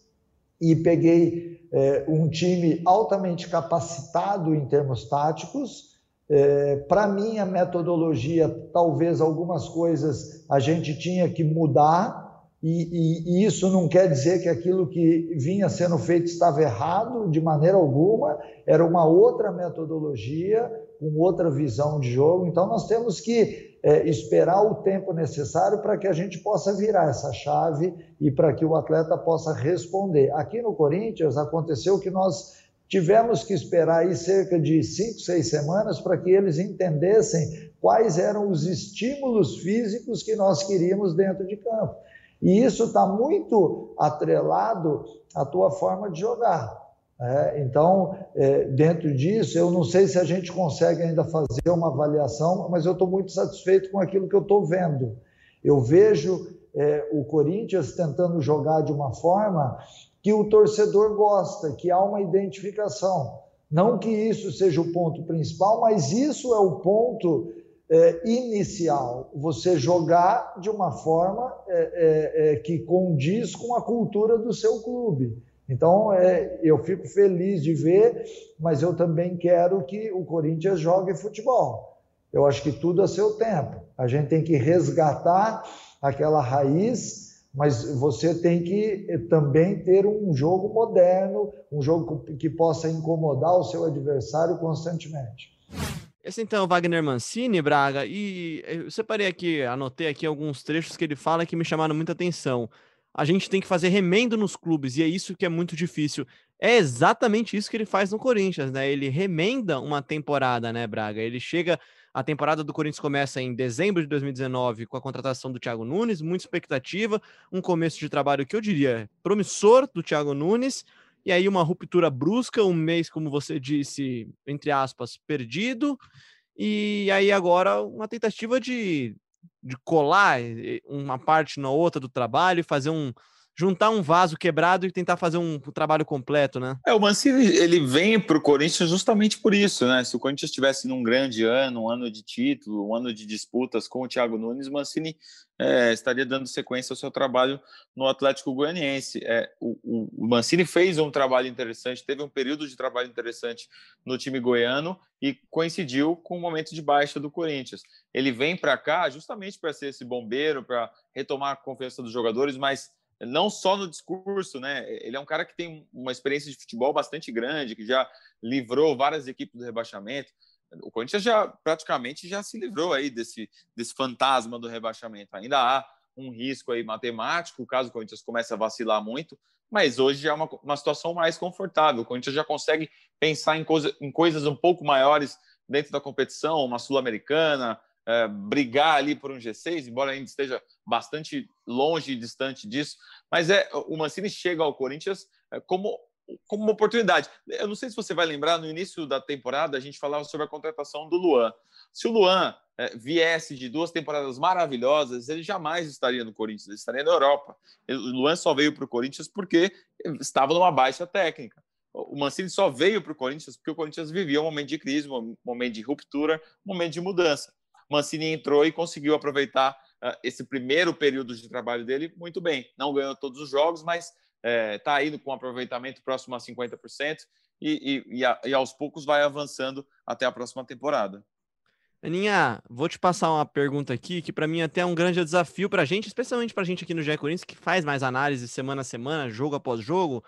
e peguei é, um time altamente capacitado em termos táticos. É, Para mim, a metodologia, talvez algumas coisas a gente tinha que mudar, e, e, e, isso não quer dizer que aquilo que vinha sendo feito estava errado de maneira alguma, era uma outra metodologia, com outra visão de jogo. Então, nós temos que é, esperar o tempo necessário para que a gente possa virar essa chave e para que o atleta possa responder. Aqui no Corinthians aconteceu que nós tivemos que esperar aí cerca de cinco, seis semanas para que eles entendessem quais eram os estímulos físicos que nós queríamos dentro de campo. E isso está muito atrelado à tua forma de jogar. É, então, é, dentro disso, eu não sei se a gente consegue ainda fazer uma avaliação, mas eu estou muito satisfeito com aquilo que eu estou vendo. Eu vejo é, o Corinthians tentando jogar de uma forma que o torcedor gosta, que há uma identificação. Não que isso seja o ponto principal, mas isso é o ponto é, inicial, você jogar de uma forma é, é, é, que condiz com a cultura do seu clube. Então, é, eu fico feliz de ver, mas eu também quero que o Corinthians jogue futebol. Eu acho que tudo a seu tempo. A gente tem que resgatar aquela raiz, mas você tem que eh, também ter um jogo moderno, um jogo que possa incomodar o seu adversário constantemente. Esse então é Wagner Mancini, Braga, e eu separei aqui, anotei aqui alguns trechos que ele fala que me chamaram muita atenção. A gente tem que fazer remendo nos clubes, e é isso que é muito difícil. É exatamente isso que ele faz no Corinthians, né? Ele remenda uma temporada, né, Braga? Ele chega A temporada do Corinthians começa em dezembro de 2019 com a contratação do Thiago Nunes, muita expectativa, um começo de trabalho que eu diria promissor do Thiago Nunes, e aí uma ruptura brusca, um mês, como você disse, entre aspas, perdido, e aí agora uma tentativa de, de colar eh, uma parte na outra do trabalho fazer um, juntar um vaso quebrado e tentar fazer um, trabalho completo, né? É, o Mancini ele vem para o Corinthians justamente por isso, né? Se o Corinthians estivesse num grande ano, um ano de título, um ano de disputas com o Thiago Nunes, Mancini é, estaria dando sequência ao seu trabalho no Atlético Goianiense. É, o, o, Mancini fez um trabalho interessante, teve um período de trabalho interessante no time goiano e coincidiu com o momento de baixa do Corinthians. Ele vem para cá justamente para ser esse bombeiro, para retomar a confiança dos jogadores, mas não só no discurso, né? Ele é um cara que tem uma experiência de futebol bastante grande, que já livrou várias equipes do rebaixamento. O Corinthians já praticamente já se livrou aí desse, desse fantasma do rebaixamento. Ainda há um risco aí matemático, caso o Corinthians comece a vacilar muito, mas hoje já é uma, uma situação mais confortável. O Corinthians já consegue pensar em, coisa, em coisas um pouco maiores dentro da competição, uma sul-americana, é, brigar ali por um G6, embora ainda esteja bastante longe e distante disso. Mas é o Mancini chega ao Corinthians é, como como uma oportunidade. Eu não sei se você vai lembrar, no início da temporada a gente falava sobre a contratação do Luan. Se o Luan é, viesse de duas temporadas maravilhosas, ele jamais estaria no Corinthians, ele estaria na Europa. O Luan só veio para o Corinthians porque estava numa baixa técnica. O Mancini só veio para o Corinthians porque o Corinthians vivia um momento de crise, um momento de ruptura, um momento de mudança. Mancini entrou e conseguiu aproveitar uh, esse primeiro período de trabalho dele muito bem. Não ganhou todos os jogos, mas está eh, indo com um aproveitamento próximo a 50% e, e, e, a, e aos poucos vai avançando até a próxima temporada. Aninha, vou te passar uma pergunta aqui que para mim até é um grande desafio para a gente, especialmente para a gente aqui no GE Corinthians, que faz mais análise semana a semana, jogo após jogo,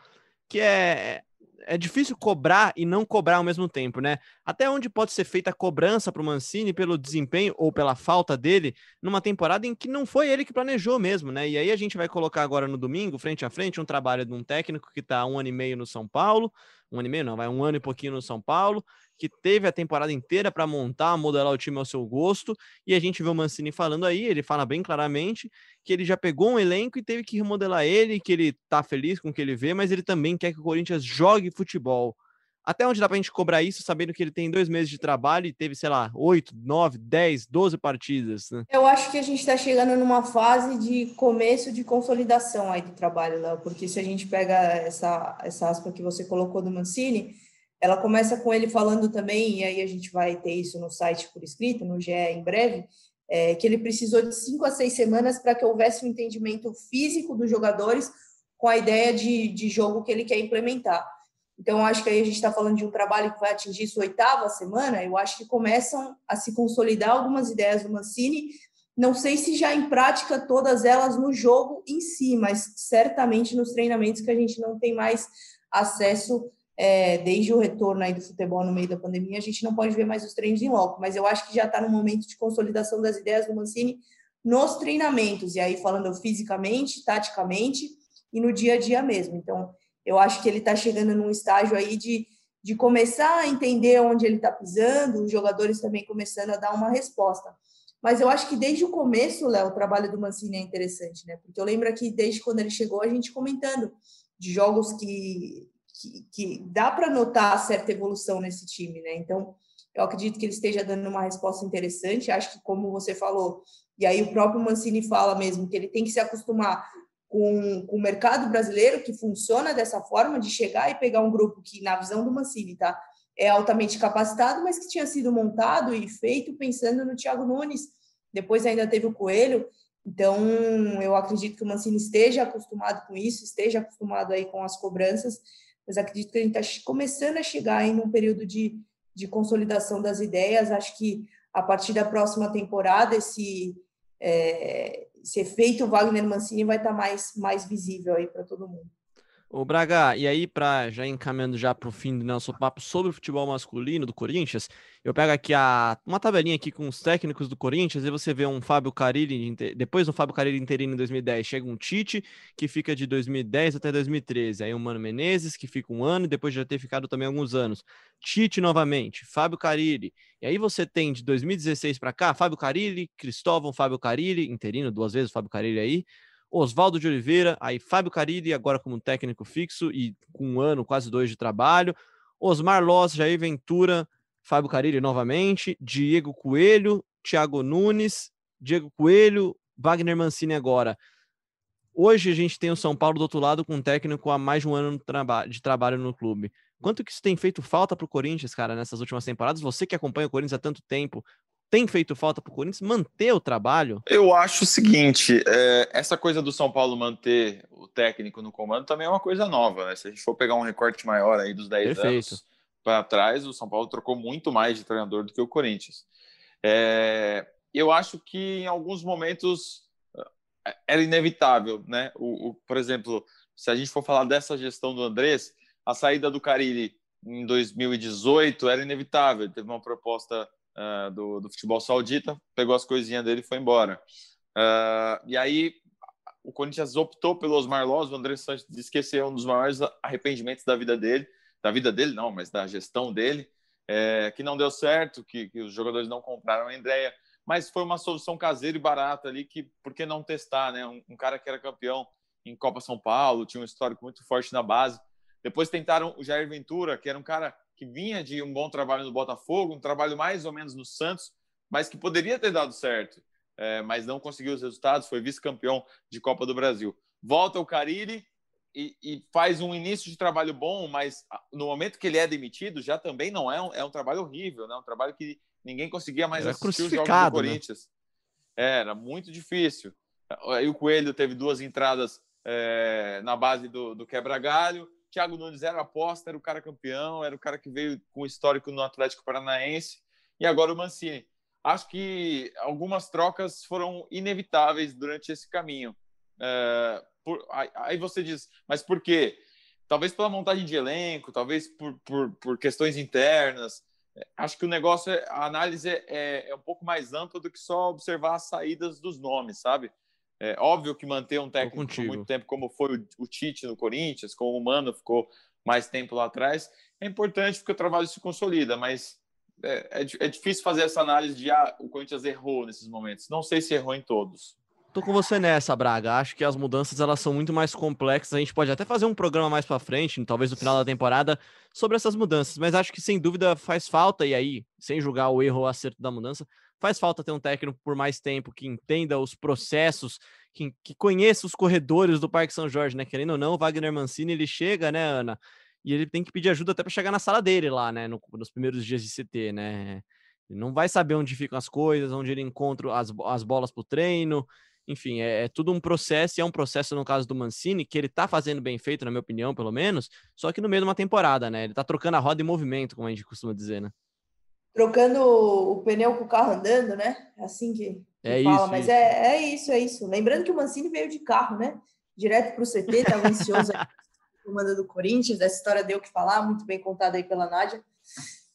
que é é difícil cobrar e não cobrar ao mesmo tempo, né? Até onde pode ser feita a cobrança para o Mancini pelo desempenho ou pela falta dele numa temporada em que não foi ele que planejou mesmo, né? E aí a gente vai colocar agora no domingo, frente a frente, um trabalho de um técnico que está um ano e meio no São Paulo, um ano e meio não, vai um ano e pouquinho no São Paulo, que teve a temporada inteira para montar, modelar o time ao seu gosto, e a gente vê o Mancini falando aí, ele fala bem claramente que ele já pegou um elenco e teve que remodelar ele, que ele tá feliz com o que ele vê, mas ele também quer que o Corinthians jogue futebol. Até onde dá para a gente cobrar isso, sabendo que ele tem dois meses de trabalho e teve, sei lá, oito, nove, dez, doze partidas, né? Eu acho que a gente está chegando numa fase de começo de consolidação aí do trabalho, Léo, porque se a gente pega essa, essa aspa que você colocou do Mancini, ela começa com ele falando também, e aí a gente vai ter isso no site por escrito, no GE em breve, é, que ele precisou de cinco a seis semanas para que houvesse um entendimento físico dos jogadores com a ideia de, de jogo que ele quer implementar. Então, acho que aí a gente está falando de um trabalho que vai atingir sua oitava semana. Eu acho que começam a se consolidar algumas ideias do Mancini. Não sei se já em prática todas elas no jogo em si, mas certamente nos treinamentos que a gente não tem mais acesso é, desde o retorno aí do futebol no meio da pandemia. A gente não pode ver mais os treinos em loco, mas eu acho que já está no momento de consolidação das ideias do Mancini nos treinamentos, e aí falando fisicamente, taticamente e no dia a dia mesmo. Então, eu acho que ele está chegando num estágio aí de, de começar a entender onde ele está pisando, os jogadores também começando a dar uma resposta. Mas eu acho que desde o começo, Léo, o trabalho do Mancini é interessante, né? Porque eu lembro que desde quando ele chegou, a gente comentando de jogos que, que, que dá para notar certa evolução nesse time, né? Então, eu acredito que ele esteja dando uma resposta interessante. Acho que, como você falou, e aí o próprio Mancini fala mesmo, que ele tem que se acostumar com, com o mercado brasileiro que funciona dessa forma, de chegar e pegar um grupo que, na visão do Mancini, tá, é altamente capacitado, mas que tinha sido montado e feito pensando no Thiago Nunes. Depois ainda teve o Coelho. Então, eu acredito que o Mancini esteja acostumado com isso, esteja acostumado aí com as cobranças, mas acredito que a gente está começando a chegar aí num período de, de consolidação das ideias. Acho que a partir da próxima temporada, esse, é, esse efeito Wagner Mancini vai estar mais, mais visível aí para todo mundo. Ô Braga, e aí para já encaminhando já para o fim do nosso papo sobre o futebol masculino do Corinthians, eu pego aqui a, uma tabelinha aqui com os técnicos do Corinthians e você vê um Fábio Carilli, depois do Fábio Carilli interino em 2010, chega um Tite, que fica de 2010 até 2013, aí o Mano Menezes, que fica um ano, depois de já ter ficado também alguns anos, Tite novamente, Fábio Carilli, e aí você tem de 2016 para cá, Fábio Carilli, Cristóvão, Fábio Carilli, interino duas vezes, Fábio Carilli aí, Oswaldo de Oliveira, aí Fábio Carilli, agora como técnico fixo e com um ano, quase dois de trabalho. Osmar Loss, Jair Ventura, Fábio Carilli novamente, Diego Coelho, Thiago Nunes, Diego Coelho, Wagner Mancini agora. Hoje a gente tem o São Paulo do outro lado com um técnico há mais de um ano de trabalho no clube. Quanto que isso tem feito falta para o Corinthians, cara, nessas últimas temporadas? Você que acompanha o Corinthians há tanto tempo, tem feito falta para o Corinthians manter o trabalho? Eu acho o seguinte: é, essa coisa do São Paulo manter o técnico no comando também é uma coisa nova, né? Se a gente for pegar um recorte maior aí dos 10 Perfeito. anos para trás, o São Paulo trocou muito mais de treinador do que o Corinthians. É, eu acho que em alguns momentos é, era inevitável, né? O, o, por exemplo, se a gente for falar dessa gestão do Andrés, a saída do Carilli em 2018 era inevitável. Teve uma proposta uh, do, do, futebol saudita, pegou as coisinhas dele e foi embora. Uh, e aí o Corinthians optou pelo Osmar Loz, o André Santos disse que esse é um dos maiores arrependimentos da vida dele, da vida dele não, mas da gestão dele, é, que não deu certo, que, que, os jogadores não compraram a Andréia, mas foi uma solução caseira e barata ali, que por que não testar, né? Um, um, cara que era campeão em Copa São Paulo, tinha um histórico muito forte na base. Depois tentaram o Jair Ventura, que era um cara que vinha de um bom trabalho no Botafogo, um trabalho mais ou menos no Santos, mas que poderia ter dado certo, é, mas não conseguiu os resultados, foi vice-campeão de Copa do Brasil. Volta o Carilli e, e, faz um início de trabalho bom, mas no momento que ele é demitido, já também não é um, é um trabalho horrível, né? um trabalho que ninguém conseguia mais era assistir os jogos do né? Corinthians. Né? Era muito difícil. Aí o Coelho teve duas entradas é, na base do, do quebra-galho, Thiago Nunes era aposta, era o cara campeão, era o cara que veio com histórico no Atlético Paranaense, e agora o Mancini. Acho que algumas trocas foram inevitáveis durante esse caminho. É, por, aí você diz, mas por quê? Talvez pela montagem de elenco, talvez por, por, por questões internas. Acho que o negócio, é, a análise é, é um pouco mais ampla do que só observar as saídas dos nomes, sabe? É óbvio que manter um técnico por muito tempo, como foi o, o, Tite no Corinthians, como o Mano ficou mais tempo lá atrás, é importante porque o trabalho se consolida, mas é, é, é difícil fazer essa análise de ah, o Corinthians errou nesses momentos. Não sei se errou em todos. Tô com você nessa, Braga. Acho que as mudanças elas são muito mais complexas. A gente pode até fazer um programa mais para frente, talvez no final da temporada, sobre essas mudanças. Mas acho que sem dúvida faz falta e aí, sem julgar o erro ou acerto da mudança, faz falta ter um técnico por mais tempo que entenda os processos, que, que conheça os corredores do Parque São Jorge, né? Querendo ou não, o Wagner Mancini ele chega, né, Ana? E ele tem que pedir ajuda até para chegar na sala dele lá, né? No, nos primeiros dias de CT, né? Ele não vai saber onde ficam as coisas, onde ele encontra as, as bolas para o treino. Enfim, é, é, tudo um processo, e é um processo no caso do Mancini, que ele tá fazendo bem feito, na minha opinião, pelo menos, só que no meio de uma temporada, né? Ele tá trocando a roda em movimento, como a gente costuma dizer, né? Trocando o pneu com o carro andando, né? É assim que, que é fala, isso, mas isso. É, é isso, é isso. Lembrando que o Mancini veio de carro, né? Direto para o CT, estava ansioso comando do Corinthians, essa história deu o que falar, muito bem contada aí pela Nádia.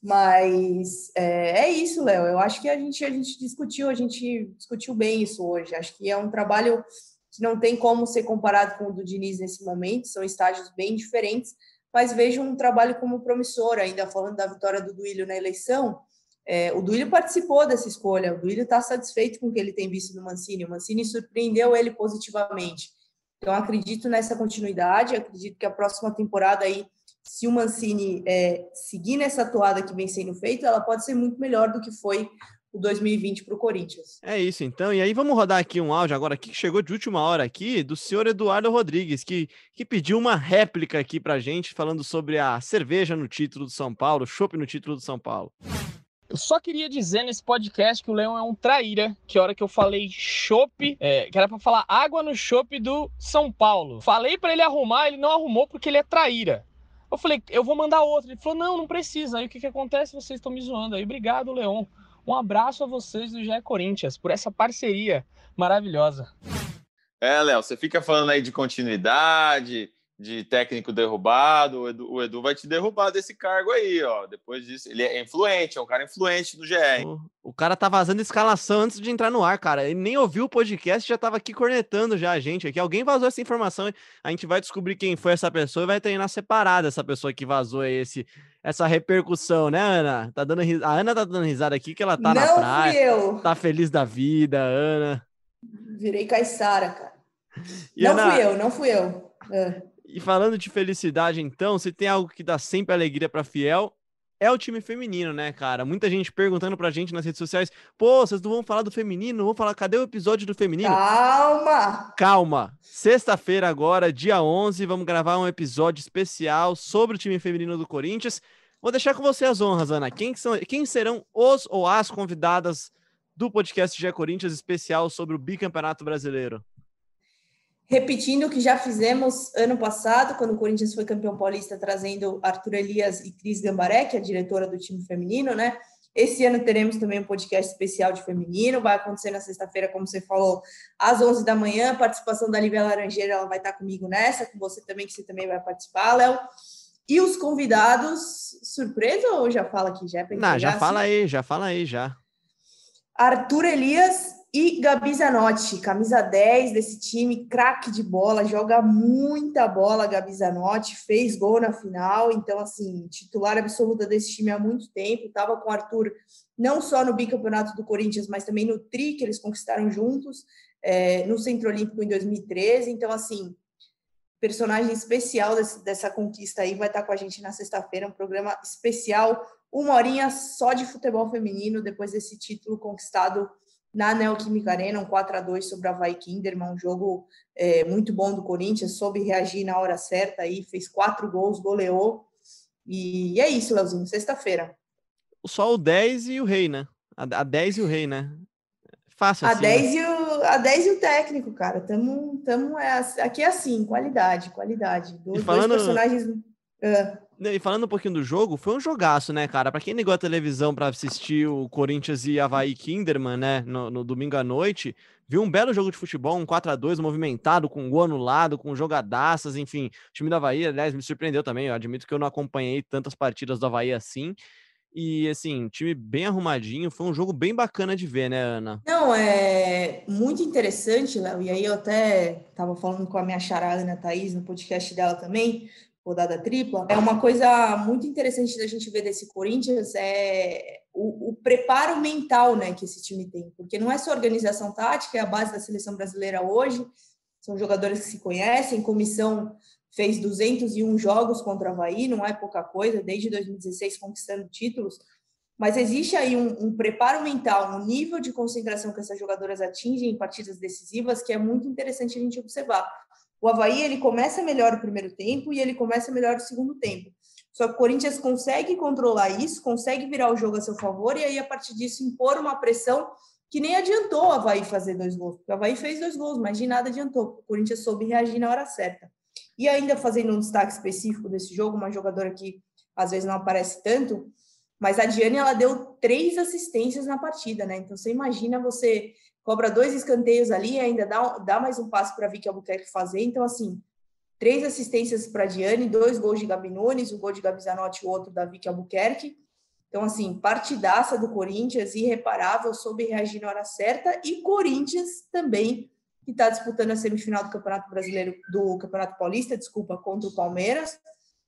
Mas é, é isso, Léo. Eu acho que a gente, a gente discutiu, a gente discutiu bem isso hoje. Acho que é um trabalho que não tem como ser comparado com o do Diniz nesse momento, são estágios bem diferentes, mas vejo um trabalho como promissor, ainda falando da vitória do Duílio na eleição. É, o Duílio participou dessa escolha, o Duílio está satisfeito com o que ele tem visto no Mancini, o Mancini surpreendeu ele positivamente. Então, acredito nessa continuidade, acredito que a próxima temporada aí, se o Mancini é, seguir nessa toada que vem sendo feita, ela pode ser muito melhor do que foi o 2020 para o Corinthians. É isso, então. E aí vamos rodar aqui um áudio agora aqui que chegou de última hora aqui do senhor Eduardo Rodrigues, que, que pediu uma réplica aqui para gente falando sobre a cerveja no título do São Paulo, chopp no título do São Paulo. Eu só queria dizer nesse podcast que o Leão é um traíra, que a hora que eu falei chopp, é, que era para falar água no chopp do São Paulo. Falei para ele arrumar, ele não arrumou porque ele é traíra. Eu falei, eu vou mandar outro. Ele falou, não, não precisa. Aí o que, que acontece? Vocês estão me zoando. Aí, obrigado, Leão. Um abraço a vocês do GE Corinthians por essa parceria maravilhosa. É, Léo, você fica falando aí de continuidade, de técnico derrubado, o Edu, o Edu, vai te derrubar desse cargo aí, ó. Depois disso, ele é influente, é um cara influente do GE. O, o, cara tá vazando escalação antes de entrar no ar, cara. Ele nem ouviu o podcast, já tava aqui cornetando já a gente aqui. Alguém vazou essa informação, a gente vai descobrir quem foi essa pessoa e vai treinar separada essa pessoa que vazou esse essa repercussão, né, Ana? Tá dando a Ana tá dando risada aqui que ela tá Não na praia. Fui eu. Tá feliz da vida, Ana. Virei caiçara, cara. E não Ana... fui eu, não fui eu. É. E falando de felicidade, então, se tem algo que dá sempre alegria para fiel, é o time feminino, né, cara? Muita gente perguntando pra gente nas redes sociais: pô, vocês não vão falar do feminino? Não vão falar, cadê o episódio do feminino? Calma! Calma! Sexta-feira, agora, dia 11, vamos gravar um episódio especial sobre o time feminino do Corinthians. Vou deixar com você as honras, Ana. Quem, são, quem serão os ou as convidadas do podcast Gé Corinthians especial sobre o bicampeonato brasileiro? Repetindo o que já fizemos ano passado, quando o Corinthians foi campeão paulista, trazendo Arthur Elias e Cris Gambaré, que é a diretora do time feminino, né? Esse ano teremos também um podcast especial de feminino, vai acontecer na sexta-feira, como você falou, às 11 da manhã, participação da Lívia Laranjeira, ela vai estar comigo nessa, com você também, que você também vai participar, Léo. E os convidados, surpresa ou já fala aqui? Já, é Não, já fala aí, já fala aí, já. Arthur Elias e Gabi Zanotti, camisa 10 desse time, craque de bola, joga muita bola, Gabi Zanotti, fez gol na final, então, assim, titular absoluta desse time há muito tempo, estava com o Arthur não só no bicampeonato do Corinthians, mas também no tri que eles conquistaram juntos, é, no Centro Olímpico em 2013, então, assim, personagem especial desse, dessa conquista aí vai estar com a gente na sexta-feira, um programa especial, uma horinha só de futebol feminino, depois desse título conquistado na Neoquímica Arena, um 4 a 2 sobre a Havaí Kinderman, um jogo é, muito bom do Corinthians, soube reagir na hora certa aí, fez quatro gols, goleou. E é isso, Leozinho, sexta-feira. Só o 10 e o rei, né? A, 10 e o rei, né? Fácil assim. A 10, né? e, o, a 10 e o técnico, cara. Tamo, tamo é, aqui é assim, qualidade, qualidade. Dois, falando... dois personagens. Uh. E falando um pouquinho do jogo, foi um jogaço, né, cara? Para quem ligou a televisão para assistir o Corinthians e Havaí Kinderman, né, no, no, domingo à noite, viu um belo jogo de futebol, um 4 a 2 movimentado, com gol anulado, com jogadaças, enfim. O time da Havaí, aliás, me surpreendeu também. Eu admito que eu não acompanhei tantas partidas do Havaí assim. E assim, time bem arrumadinho, foi um jogo bem bacana de ver, né, Ana? Não, é muito interessante, Léo. E aí eu até estava falando com a minha charada, Ana Thaís, no podcast dela também, rodada tripla. É uma coisa muito interessante da gente ver desse Corinthians é o, o, preparo mental, né, que esse time tem, porque não é só organização tática, é a base da seleção brasileira hoje. São jogadores que se conhecem, comissão fez 201 jogos contra o Havaí, não é pouca coisa, desde 2016 conquistando títulos, mas existe aí um, um, preparo mental, um nível de concentração que essas jogadoras atingem em partidas decisivas que é muito interessante a gente observar. O Havaí ele começa melhor o primeiro tempo e ele começa melhor o segundo tempo. Só que o Corinthians consegue controlar isso, consegue virar o jogo a seu favor e aí, a partir disso, impor uma pressão que nem adiantou o Havaí fazer dois gols. O Havaí fez dois gols, mas de nada adiantou. O Corinthians soube reagir na hora certa. E ainda fazendo um destaque específico desse jogo, uma jogadora que às vezes não aparece tanto, mas a Diane ela deu três assistências na partida, né? Então você imagina você cobra dois escanteios ali, ainda dá, dá mais um passo para Vicky Albuquerque fazer. Então, assim, três assistências para Diane, dois gols de Gabi Nunes, o gol de Gabi Zanotti o outro da Vicky Albuquerque. Então, assim, partidaça do Corinthians, irreparável, soube reagir na hora certa. E Corinthians também, que está disputando a semifinal do Campeonato Brasileiro, do Campeonato Paulista, desculpa, contra o Palmeiras.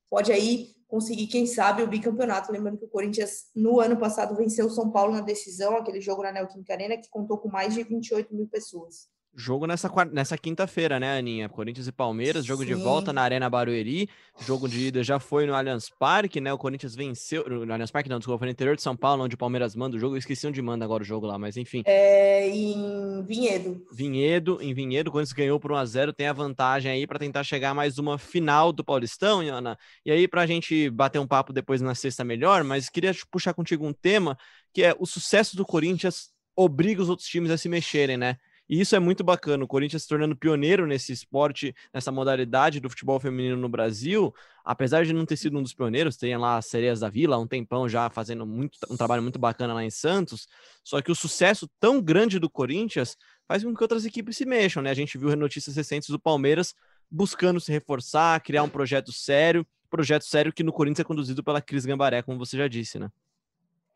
Pode aí conseguir, quem sabe, o bicampeonato. Lembrando que o Corinthians, no ano passado, venceu o São Paulo na decisão, aquele jogo na Neoquímica Arena, que contou com mais de 28 mil pessoas. Jogo nessa, nessa quinta-feira, né, Aninha? Corinthians e Palmeiras, jogo Sim. de volta na Arena Barueri. Jogo de ida já foi no Allianz Parque, né? O Corinthians venceu. No Allianz Parque, não, desculpa, foi no interior de São Paulo, onde o Palmeiras manda o jogo. Eu esqueci onde manda agora o jogo lá, mas enfim. É em Vinhedo. Vinhedo, em Vinhedo, o Corinthians ganhou por 1x0, tem a vantagem aí para tentar chegar mais uma final do Paulistão, Ana. E aí, pra gente bater um papo depois na sexta melhor, mas queria puxar contigo um tema que é o sucesso do Corinthians obriga os outros times a se mexerem, né? E isso é muito bacana. O Corinthians se tornando pioneiro nesse esporte, nessa modalidade do futebol feminino no Brasil, apesar de não ter sido um dos pioneiros, tem lá as Sereias da Vila, há um tempão já fazendo muito, um trabalho muito bacana lá em Santos. Só que o sucesso tão grande do Corinthians faz com que outras equipes se mexam, né? A gente viu notícias recentes do Palmeiras buscando se reforçar, criar um projeto sério, projeto sério que no Corinthians é conduzido pela Cris Gambaré, como você já disse, né?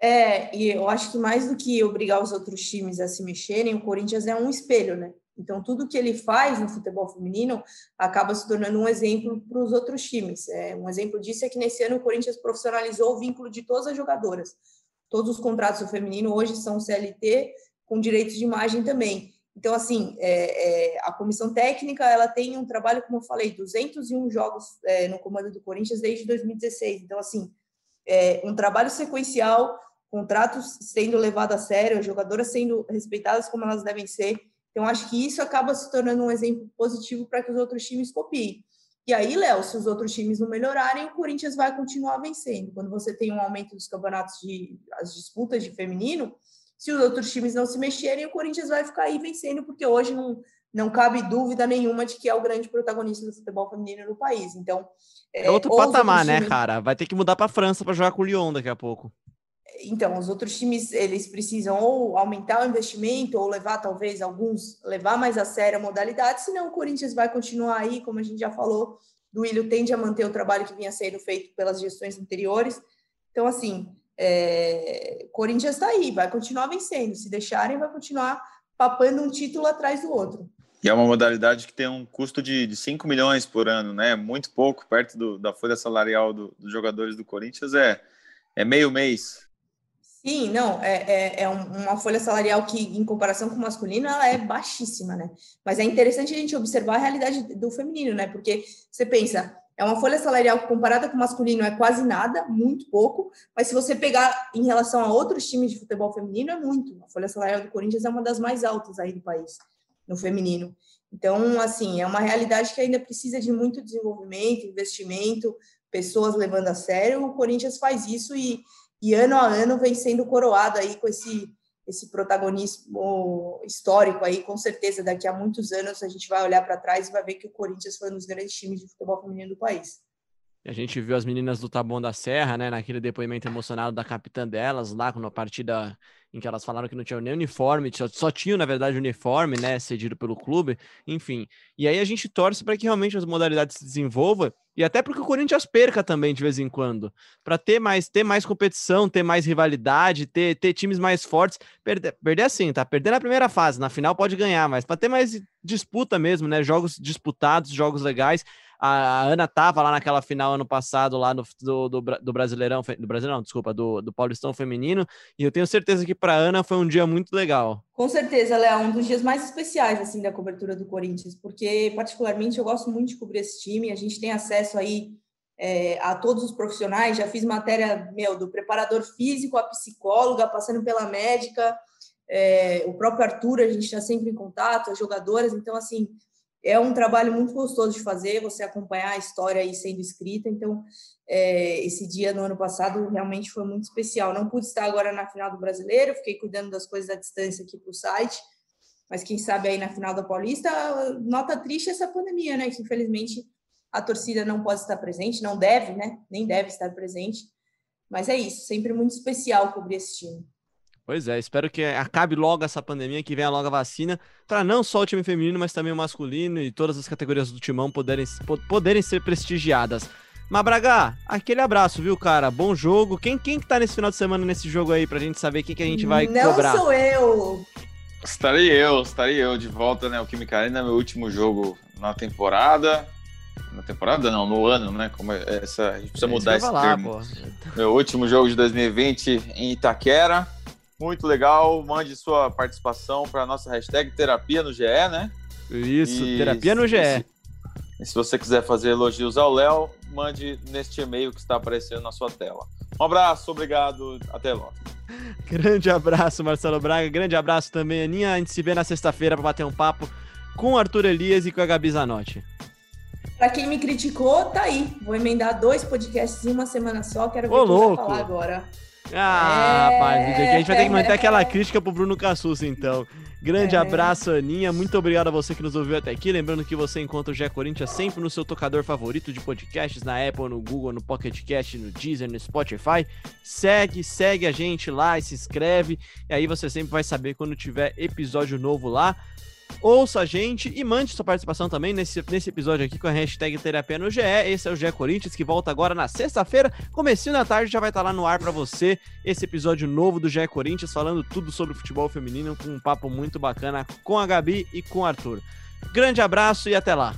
É, e eu acho que mais do que obrigar os outros times a se mexerem, o Corinthians é um espelho, né? Então, tudo que ele faz no futebol feminino acaba se tornando um exemplo para os outros times. É, um exemplo disso é que nesse ano o Corinthians profissionalizou o vínculo de todas as jogadoras. Todos os contratos do feminino hoje são CLT, com direitos de imagem também. Então, assim, é, é, a comissão técnica ela tem um trabalho, como eu falei, 201 jogos é, no comando do Corinthians desde 2016. Então, assim, é um trabalho sequencial, contratos sendo levados a sério, jogadoras sendo respeitadas como elas devem ser. Então, acho que isso acaba se tornando um exemplo positivo para que os outros times copiem. E aí, Léo, se os outros times não melhorarem, o Corinthians vai continuar vencendo. Quando você tem um aumento dos campeonatos de as disputas de feminino, se os outros times não se mexerem, o Corinthians vai ficar aí vencendo, porque hoje não, não cabe dúvida nenhuma de que é o grande protagonista do futebol feminino no país. Então, é, é outro patamar, né, times... cara? Vai ter que mudar para a França para jogar com o Lyon daqui a pouco então, os outros times, eles precisam ou aumentar o investimento, ou levar, talvez, alguns, levar mais a sério a modalidade, senão o Corinthians vai continuar aí, como a gente já falou, do Willian tende a manter o trabalho que vinha sendo feito pelas gestões anteriores. Então, assim, é, Corinthians está aí, vai continuar vencendo. Se deixarem, vai continuar papando um título atrás do outro. E é uma modalidade que tem um custo de, de 5 milhões por ano, né? Muito pouco, perto do, da folha salarial do, dos jogadores do Corinthians, é, é meio mês. Sim, não, é, é, é, uma folha salarial que, em comparação com o masculino, ela é baixíssima, né? Mas é interessante a gente observar a realidade do feminino, né? Porque você pensa, é uma folha salarial que, comparada com o masculino, é quase nada, muito pouco, mas se você pegar em relação a outros times de futebol feminino, é muito. A folha salarial do Corinthians é uma das mais altas aí do país, no feminino. Então, assim, é uma realidade que ainda precisa de muito desenvolvimento, investimento, pessoas levando a sério. O Corinthians faz isso e e ano a ano vem sendo coroado aí com esse esse protagonismo histórico aí, com certeza daqui a muitos anos a gente vai olhar para trás e vai ver que o Corinthians foi um dos grandes times de futebol feminino do país. A gente viu as meninas do Taboão da Serra, né, naquele depoimento emocionado da capitã delas, lá na partida em que elas falaram que não tinham nem uniforme, só, só tinham, na verdade, uniforme, né, cedido pelo clube, enfim. E aí a gente torce para que realmente as modalidades se desenvolvam e até porque o Corinthians perca também de vez em quando, para ter mais ter mais competição, ter mais rivalidade, ter, ter times mais fortes. Perder, perder assim, tá? Perder na primeira fase, na final pode ganhar, mas para ter mais disputa mesmo, né? Jogos disputados, jogos legais. A, Ana tava lá naquela final ano passado, lá no, do, do, do Brasileirão, do Brasileirão, desculpa, do, do Paulistão Feminino, e eu tenho certeza que para Ana foi um dia muito legal. Com certeza, Léo, um dos dias mais especiais, assim, da cobertura do Corinthians, porque, particularmente, eu gosto muito de cobrir esse time, a gente tem acesso aí é, a todos os profissionais, já fiz matéria, meu, do preparador físico, a psicóloga, passando pela médica, é, o próprio Arthur, a gente está sempre em contato, as jogadoras, então, assim, é um trabalho muito gostoso de fazer, você acompanhar a história aí sendo escrita. Então, é, esse dia no ano passado realmente foi muito especial. Não pude estar agora na final do Brasileiro, fiquei cuidando das coisas à distância aqui para o site. Mas quem sabe aí na final da Paulista, nota triste essa pandemia, né? Que infelizmente a torcida não pode estar presente, não deve, né? Nem deve estar presente. Mas é isso, sempre muito especial cobrir esse time. Pois é, espero que acabe logo essa pandemia, que venha logo a vacina, para não só o time feminino, mas também o masculino e todas as categorias do timão poderem, poderem ser prestigiadas. Mabraga, aquele abraço, viu, cara? Bom jogo. Quem, quem que tá nesse final de semana nesse jogo aí, pra gente saber quem que a gente vai não cobrar? Não sou eu! Estarei eu, estarei eu de volta, né? O Química Arena, meu último jogo na temporada. Na temporada não, no ano, né? Como é essa, a gente precisa mudar esse lá, termo. Pô. Meu último jogo de 2020 em Itaquera. Muito legal. Mande sua participação para a nossa hashtag Terapia no GE, né? Isso, e Terapia no GE. Se, se você quiser fazer elogios ao Léo, mande neste e-mail que está aparecendo na sua tela. Um abraço, obrigado, até logo. Grande abraço, Marcelo Braga. Grande abraço também, Aninha. A gente se vê na sexta-feira para bater um papo com o Arthur Elias e com a Gabi Zanotti. Para quem me criticou, tá aí. Vou emendar dois podcasts em uma semana só. Quero ver o que vai falar agora. Ah, é... rapaz, a gente vai ter que manter aquela crítica pro Bruno Cassus, então. Grande é... abraço, Aninha. Muito obrigado a você que nos ouviu até aqui. Lembrando que você encontra o Gé Corinthians sempre no seu tocador favorito de podcasts, na Apple, no Google, no Pocket Cast, no Deezer, no Spotify. Segue, segue a gente lá e se inscreve. E aí você sempre vai saber quando tiver episódio novo lá. Ouça a gente e mande sua participação também nesse, nesse episódio aqui com a hashtag Terapia no GE. Esse é o GE Corinthians que volta agora na sexta-feira, comecinho da tarde, já vai estar lá no ar para você esse episódio novo do GE Corinthians, falando tudo sobre futebol feminino com um papo muito bacana com a Gabi e com o Arthur. Grande abraço e até lá!